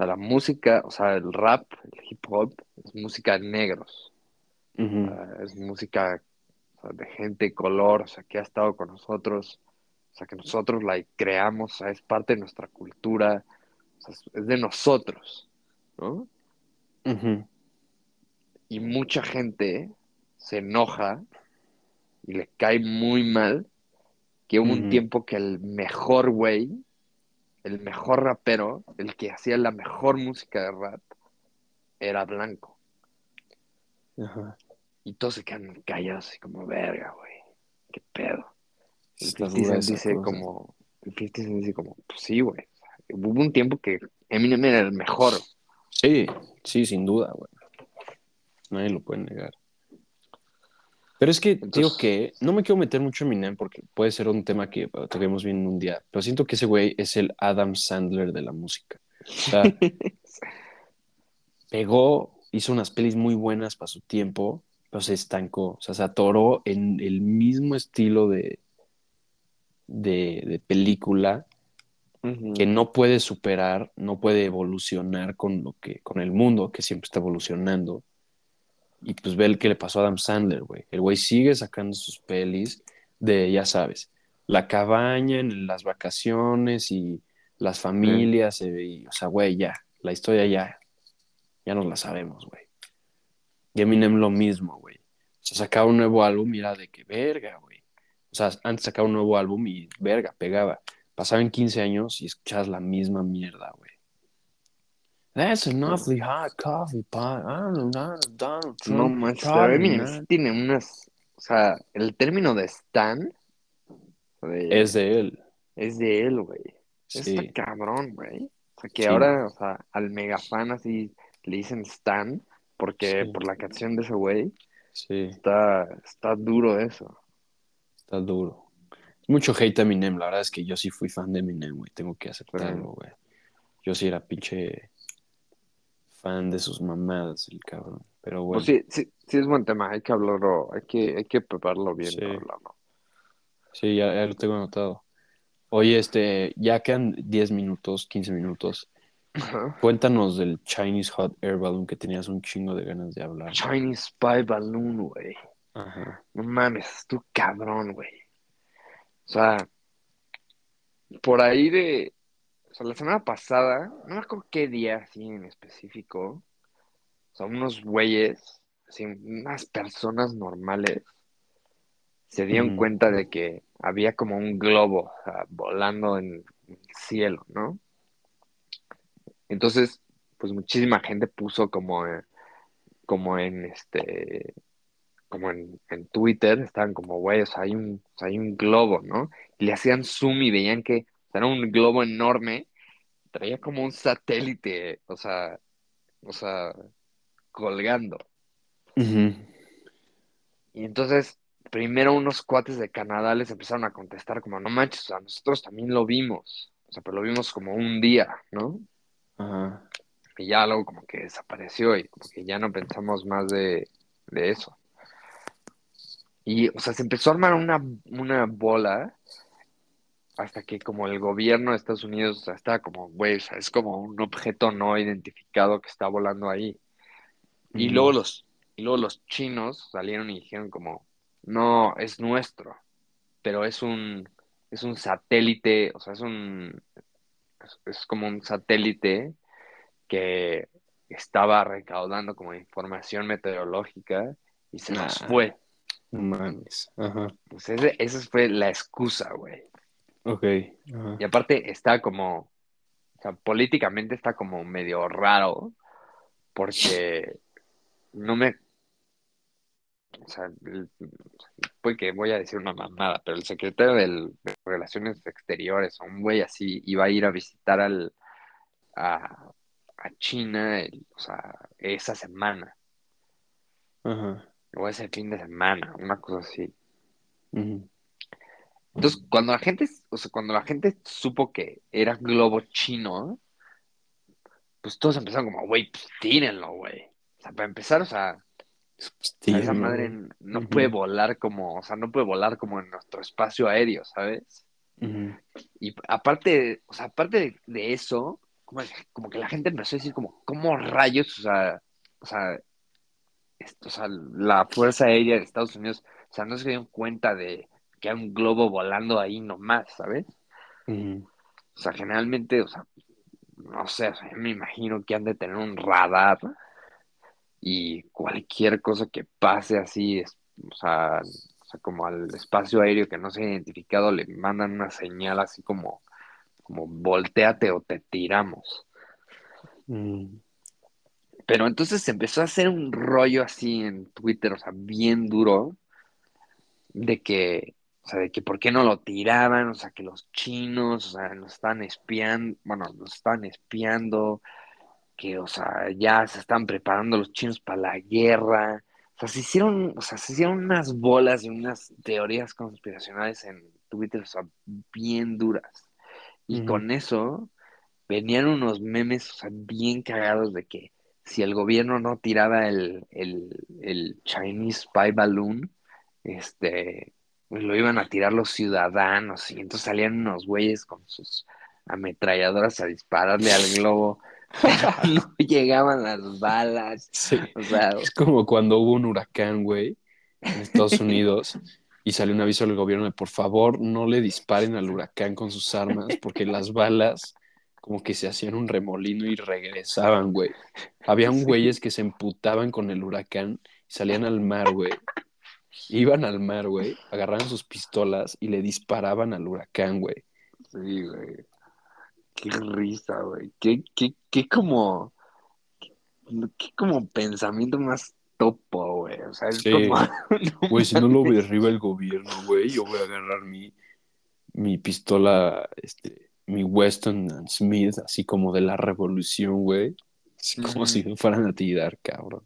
Sea, la música, o sea, el rap, el hip hop, es música de negros. es música de gente de color, o sea, que ha estado con nosotros, o sea, que nosotros la creamos, o sea, es parte de nuestra cultura, o sea, es de nosotros, ¿no? y mucha gente se enoja y le cae muy mal que hubo un tiempo que el mejor güey, el mejor rapero, el que hacía la mejor música de rap, era blanco. Y todos se quedan callados así como, verga, güey, qué pedo. El 50 dice como, el 50 dice como, pues sí, güey. Hubo un tiempo que Eminem era el mejor. Sí, sí, sin duda, güey. Nadie lo puede negar. Pero es que digo que no me quiero meter mucho en Eminem porque puede ser un tema que toquemos bien un día, pero siento que ese güey es el Adam Sandler de la música. O sea, pegó, hizo unas pelis muy buenas para su tiempo, pero se estancó, o sea, se atoró en el mismo estilo de, de, película que no puede superar, no puede evolucionar con lo que, con el mundo que siempre está evolucionando. Y pues ve el que le pasó a Adam Sandler, güey. El güey sigue sacando sus pelis de, ya sabes, la cabaña en las vacaciones y las familias, eh, o sea, güey, ya, la historia ya, ya nos la sabemos, güey. Y Eminem lo mismo, güey. O sea, sacaba un nuevo álbum y era de que verga, güey. O sea, antes sacaba un nuevo álbum y verga, pegaba. Pasaban 15 años y escuchabas la misma mierda, güey. That's an awfully hot coffee pot. I don't know, Donald Trump. No manches, pero Eminem tiene unas. O sea, el término de Stan. es de él. Es de él, güey. Sí. Está cabrón, güey. O sea, que ahora, o sea, al mega fan así le dicen Stan, porque por la canción de ese güey. Sí. Está, está duro eso. Está duro. Mucho hate a Eminem, la verdad es que yo sí fui fan de Eminem, güey. Tengo que aceptarlo, güey. Yo sí era pinche fan de sus mamadas, el cabrón. Pero pues bueno. sí, sí, sí es buen tema, hay que hablarlo, hay que, hay que prepararlo bien sí. Sí, ya, ya, lo tengo anotado. Oye, este, ya quedan 10 minutos, 15 minutos. Cuéntanos del Chinese Hot Air Balloon que tenías un chingo de ganas de hablar. Chinese Spy Balloon, güey. Ajá. No mames, tú cabrón, güey. O sea, por ahí de, o sea, la semana pasada, no me acuerdo qué día así en específico, o sea, unos güeyes, así, unas personas normales, se dieron cuenta de que había como un globo o sea, volando en el cielo, ¿no? Entonces, pues muchísima gente puso como, eh, como en este, como en, en Twitter, estaban como, güey, o sea, hay un, o sea, hay un globo, ¿no? Y le hacían zoom y veían que era un globo enorme, traía como un satélite, o sea, o sea, colgando. Y entonces, primero unos cuates de Canadá les empezaron a contestar como, no manches, o sea, nosotros también lo vimos, o sea, pero lo vimos como un día, ¿no? Ajá. Y ya luego como que desapareció y como que ya no pensamos más de, de eso. Y, o sea, se empezó a armar una, una bola hasta que como el gobierno de Estados Unidos, o sea, está como, güey, o sea, es como un objeto no identificado que está volando ahí. Y luego los, y luego los chinos salieron y dijeron como, no, es nuestro, pero es un, es un satélite, o sea, es un, es, como un satélite que estaba recaudando como información meteorológica y se nos fue. Mames. Ajá. Pues esa fue la excusa, güey. Ok. Y aparte está como, o sea, políticamente está como medio raro porque no me, o sea, puede que voy a decir una mamada, pero el secretario de Relaciones Exteriores, un güey así, iba a ir a visitar al, a, China, o sea, esa semana. Ajá. O ese fin de semana, una cosa así. Entonces, cuando la gente, o sea, cuando la gente supo que era globo chino, pues todos empezaron como, güey, pues tírenlo, güey. O sea, para empezar, o sea, pues, esa madre no puede volar como, o sea, no puede volar como en nuestro espacio aéreo, ¿sabes? Y aparte, o sea, aparte de, eso, como, como, que la gente empezó a decir como, ¿cómo rayos? O sea, o sea, esto, o sea, la Fuerza Aérea de Estados Unidos, o sea, no se dieron cuenta de que un globo volando ahí nomás, ¿sabes? O sea, generalmente, o sea, no sé, o sea, me imagino que han de tener un radar y cualquier cosa que pase así, o sea, o sea, como al espacio aéreo que no se ha identificado, le mandan una señal así como, como volteate o te tiramos. Mm. Pero entonces se empezó a hacer un rollo así en Twitter, o sea, bien duro, de que o sea, de que por qué no lo tiraban, o sea, que los chinos, o sea, nos están espiando, bueno, nos están espiando, que, o sea, ya se están preparando los chinos para la guerra. O sea, se hicieron, o sea, se hicieron unas bolas y unas teorías conspiracionales en Twitter, o sea, bien duras. Y con eso venían unos memes, o sea, bien cagados de que si el gobierno no tiraba el, el, el Chinese Spy Balloon, este, pues lo iban a tirar los ciudadanos y entonces salían unos güeyes con sus ametralladoras a dispararle al globo. no llegaban las balas. Sí. O sea, es como cuando hubo un huracán, güey, en Estados Unidos y salió un aviso del gobierno de por favor no le disparen al huracán con sus armas porque las balas como que se hacían un remolino y regresaban, güey. Habían güeyes que se emputaban con el huracán y salían al mar, güey. Iban al mar, güey, agarraban sus pistolas y le disparaban al huracán, güey. Sí, güey. Qué risa, güey. Qué, qué, qué como. Qué, como pensamiento más topo, güey. O sea, es como. Güey, si no lo derriba el gobierno, güey, yo voy a agarrar mi, mi pistola, este, mi Weston Smith, así como de la revolución, güey. como si me fueran a tirar, cabrón.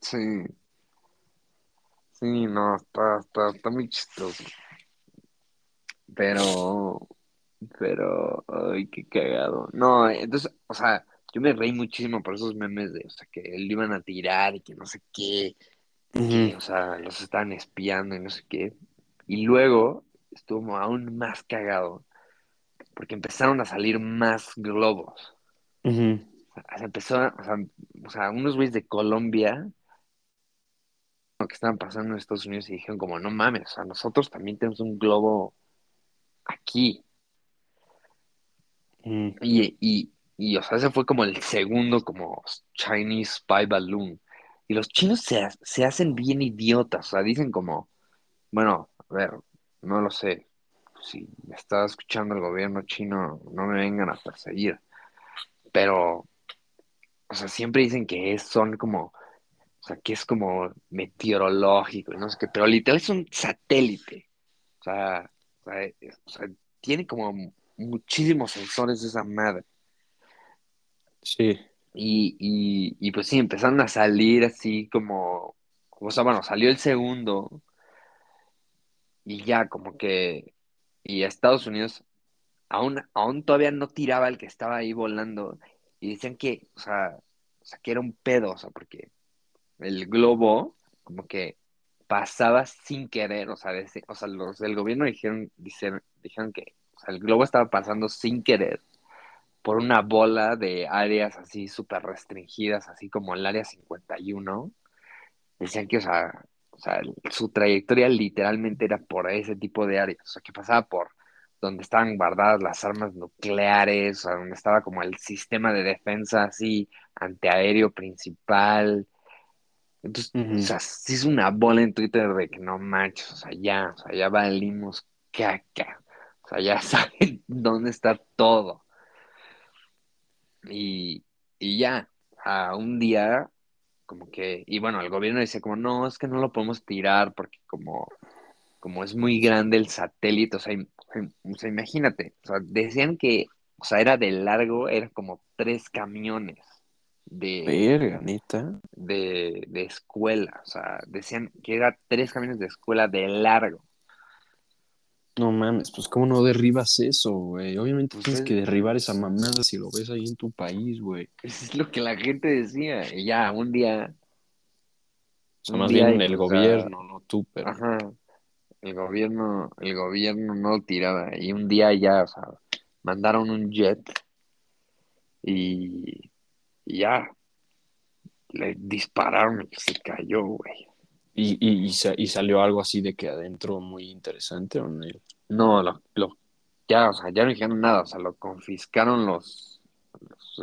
Sí. Sí, no, está, está, está muy chistoso. Pero, pero, ay, qué cagado. No, entonces, o sea, yo me reí muchísimo por esos memes de, o sea, que le iban a tirar y que no sé qué, que, o sea, los estaban espiando y no sé qué. Y luego estuvo aún más cagado porque empezaron a salir más globos. o sea, empezó, o sea, o sea, unos güeyes de Colombia que estaban pasando en Estados Unidos y dijeron como, no mames, o sea, nosotros también tenemos un globo aquí. Mm. Y, y, y, o sea, ese fue como el segundo como Chinese Spy Balloon. Y los chinos se, se hacen bien idiotas, o sea, dicen como, bueno, a ver, no lo sé, si me está escuchando el gobierno chino, no me vengan a perseguir. Pero, o sea, siempre dicen que son como o sea, que es como meteorológico no sé qué, pero literal es un satélite. O sea, o sea, tiene como muchísimos sensores de esa madre. Sí. Y, y, y pues sí, empezaron a salir así como, o sea, bueno, salió el segundo y ya como que, y Estados Unidos aún, aún todavía no tiraba el que estaba ahí volando y decían que, o sea, o sea, que era un pedo, o sea, porque el globo como que pasaba sin querer, o sea, o sea los del gobierno dijeron, dijeron, que el globo estaba pasando sin querer por una bola de áreas así súper restringidas, así como el área 51. Decían que, o sea, o sea, su trayectoria literalmente era por ese tipo de áreas, o sea, que pasaba por donde estaban guardadas las armas nucleares, o sea, donde estaba como el sistema de defensa así antiaéreo principal, entonces, o sea, sí es una bola en Twitter de que no manches, o sea, ya, o sea, ya valimos caca. O sea, ya saben dónde está todo. Y, y ya, a un día, como que, y bueno, el gobierno dice como, no, es que no lo podemos tirar porque como, como es muy grande el satélite, o sea, o sea, imagínate, o sea, decían que, o sea, era de largo, era como tres camiones de, de, de escuela. O sea, decían que era tres caminos de escuela de largo. No mames, pues cómo no derribas eso, güey. Obviamente pues tienes que derribar esa mamada si lo ves ahí en tu país, güey. Es lo que la gente decía. Y ya, un día. O sea, más bien el gobierno, no tú, pero. Ajá. El gobierno, el gobierno no tiraba. Y un día ya, o sea, mandaron un jet y y ya le dispararon y se cayó, güey. ¿Y, y, salió algo así de que adentro muy interesante o no? No, lo, ya, o sea, ya no dijeron nada, o sea, lo confiscaron los,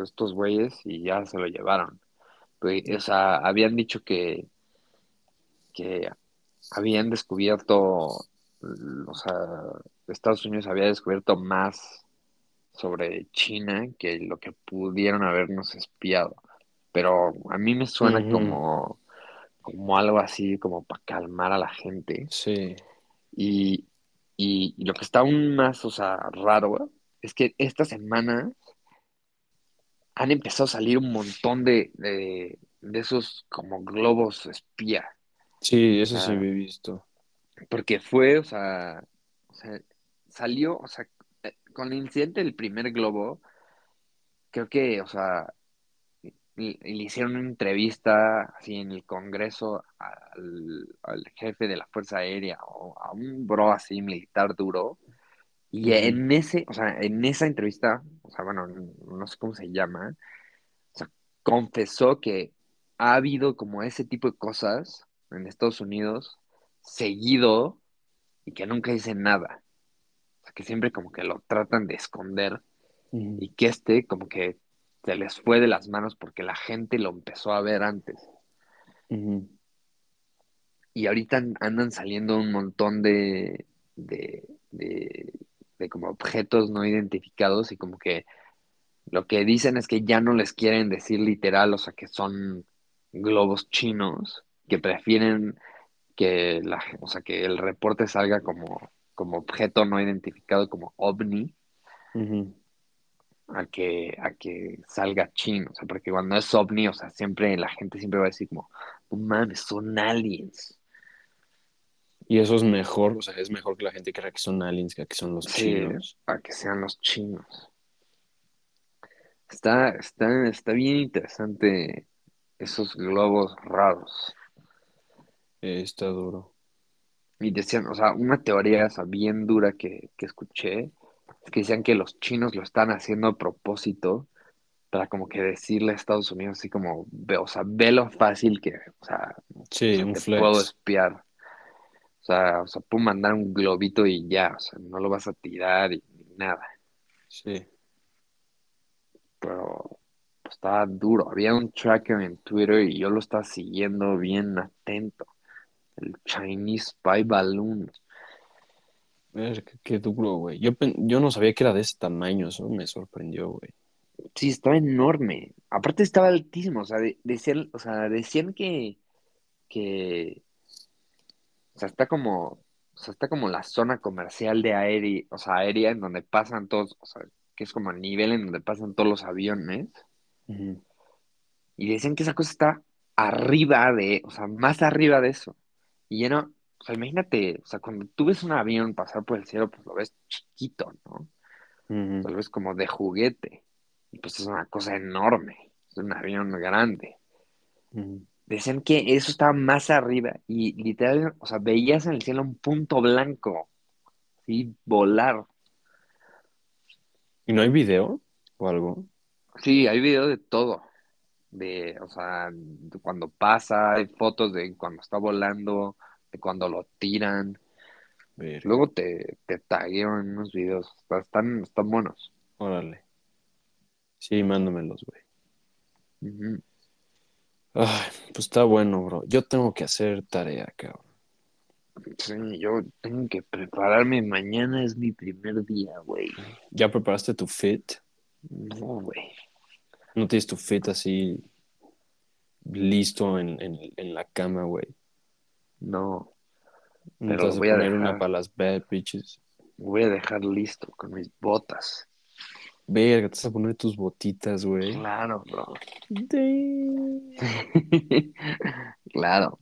estos güeyes y ya se lo llevaron. Pues, o sea, habían dicho que, que habían descubierto, o sea, Estados Unidos había descubierto más sobre China que lo que pudieron habernos espiado. Pero a mí me suena como, como algo así, como para calmar a la gente. Sí. Y, lo que está aún más, o sea, raro, es que esta semana han empezado a salir un montón de, de, esos como globos espía. Sí, eso sí he visto. Porque fue, o sea, o sea, salió, o sea, con el incidente del primer globo, creo que, o sea, le, hicieron una entrevista así en el Congreso al, jefe de la Fuerza Aérea o a un bro así militar duro. Y en ese, o sea, en esa entrevista, o sea, bueno, no sé cómo se llama, o sea, confesó que ha habido como ese tipo de cosas en Estados Unidos seguido y que nunca dice nada que siempre como que lo tratan de esconder y que este como que se les fue de las manos porque la gente lo empezó a ver antes. Y ahorita andan saliendo un montón de, de, de, de, como objetos no identificados y como que lo que dicen es que ya no les quieren decir literal, o sea, que son globos chinos, que prefieren que la, o sea, que el reporte salga como, como objeto no identificado, como ovni, a que, a que salga chino, o sea, porque cuando es ovni, o sea, siempre la gente siempre va a decir como, no mames, son aliens. Y eso es mejor, o sea, es mejor que la gente crea que son aliens que que son los chinos. A que sean los chinos. Está, está, está bien interesante esos globos raros. Eh, está duro. Y decían, o sea, una teoría bien dura que, que escuché es que decían que los chinos lo están haciendo a propósito para como que decirle a Estados Unidos así como, ve, o sea, ve lo fácil que, o sea, sí, un te puedo espiar. O sea, o sea, puedo mandar un globito y ya, o sea, no lo vas a tirar y nada. Sí. Pero pues, estaba duro. Había un tracker en Twitter y yo lo estaba siguiendo bien atento. El Chinese Spy Balloon. Ver, qué, duro, güey. Yo, yo no sabía que era de ese tamaño, eso me sorprendió, güey. Sí, estaba enorme. Aparte estaba altísimo, o sea, decían, o sea, decían que, que, o sea, está como, o sea, está como la zona comercial de aérea, o sea, aérea en donde pasan todos, o sea, que es como el nivel en donde pasan todos los aviones. Y decían que esa cosa está arriba de, o sea, más arriba de eso. Y ya no, o sea, imagínate, o sea, cuando tú ves un avión pasar por el cielo, pues lo ves chiquito, ¿no? Lo ves como de juguete. Y pues es una cosa enorme. Es un avión grande. Decían que eso estaba más arriba y literal, o sea, veías en el cielo un punto blanco. Sí, volar. ¿Y no hay video o algo? Sí, hay video de todo. De, o sea, de cuando pasa, hay fotos de cuando está volando, de cuando lo tiran. Luego te, te tagueo en unos videos. Están, están buenos. Órale. Sí, mándamelos, güey. Ay, pues está bueno, bro. Yo tengo que hacer tarea, cabrón. Sí, yo tengo que prepararme. Mañana es mi primer día, güey. ¿Ya preparaste tu fit? No, güey. ¿No tienes tu fit así listo en, en la cama, güey? No. Pero voy a poner una para las bad bitches. Voy a dejar listo con mis botas. Verga, te vas a poner tus botitas, güey. Claro, bro. claro.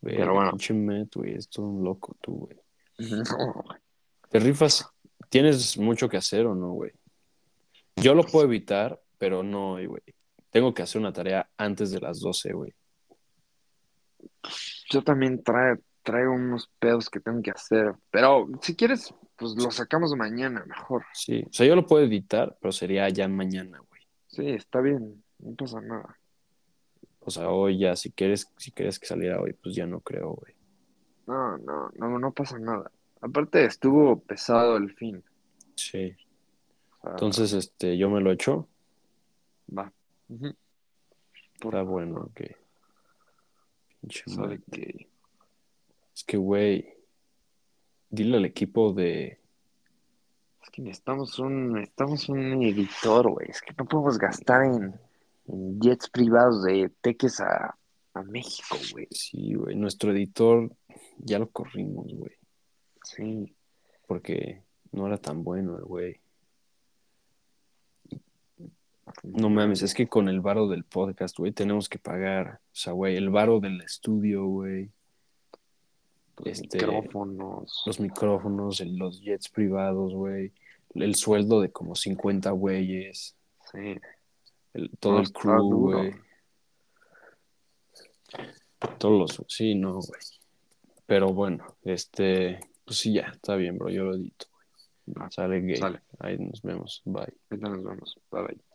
Pero bueno. Pinche Met, güey, es todo un loco tú, güey. No. ¿Te rifas? ¿Tienes mucho que hacer o no, güey? Yo lo puedo evitar, pero no, güey. Tengo que hacer una tarea antes de las 12, güey yo también traigo unos pedos que tengo que hacer. Pero si quieres, pues lo sacamos mañana mejor. Sí, o sea, yo lo puedo editar, pero sería ya mañana, güey. Sí, está bien, no pasa nada. O sea, hoy ya, si quieres, si quieres que saliera hoy, pues ya no creo, güey. No, no, no, no pasa nada. Aparte, estuvo pesado el fin. Sí. Entonces, este, yo me lo echo. Va. Está bueno, ok. Sabe que. Es que, güey. Dile al equipo de. Es que necesitamos un, necesitamos un editor, güey. Es que no podemos gastar en, jets privados de Teques a, a México, güey. Sí, güey. Nuestro editor ya lo corrimos, güey. Sí. Porque no era tan bueno el güey. No mames, es que con el varo del podcast, güey, tenemos que pagar. O sea, güey, el varo del estudio, güey. Los este, micrófonos. Los micrófonos, los jets privados, güey. El sueldo de como 50 güeyes. Sí. todo el crew, güey. Todos los. Sí, no, güey. Pero bueno, este. Pues sí, ya, está bien, bro. Yo lo edito, güey. Sale gay. Sale. Ahí nos vemos. Bye. Ahí nos vemos. Bye, bye.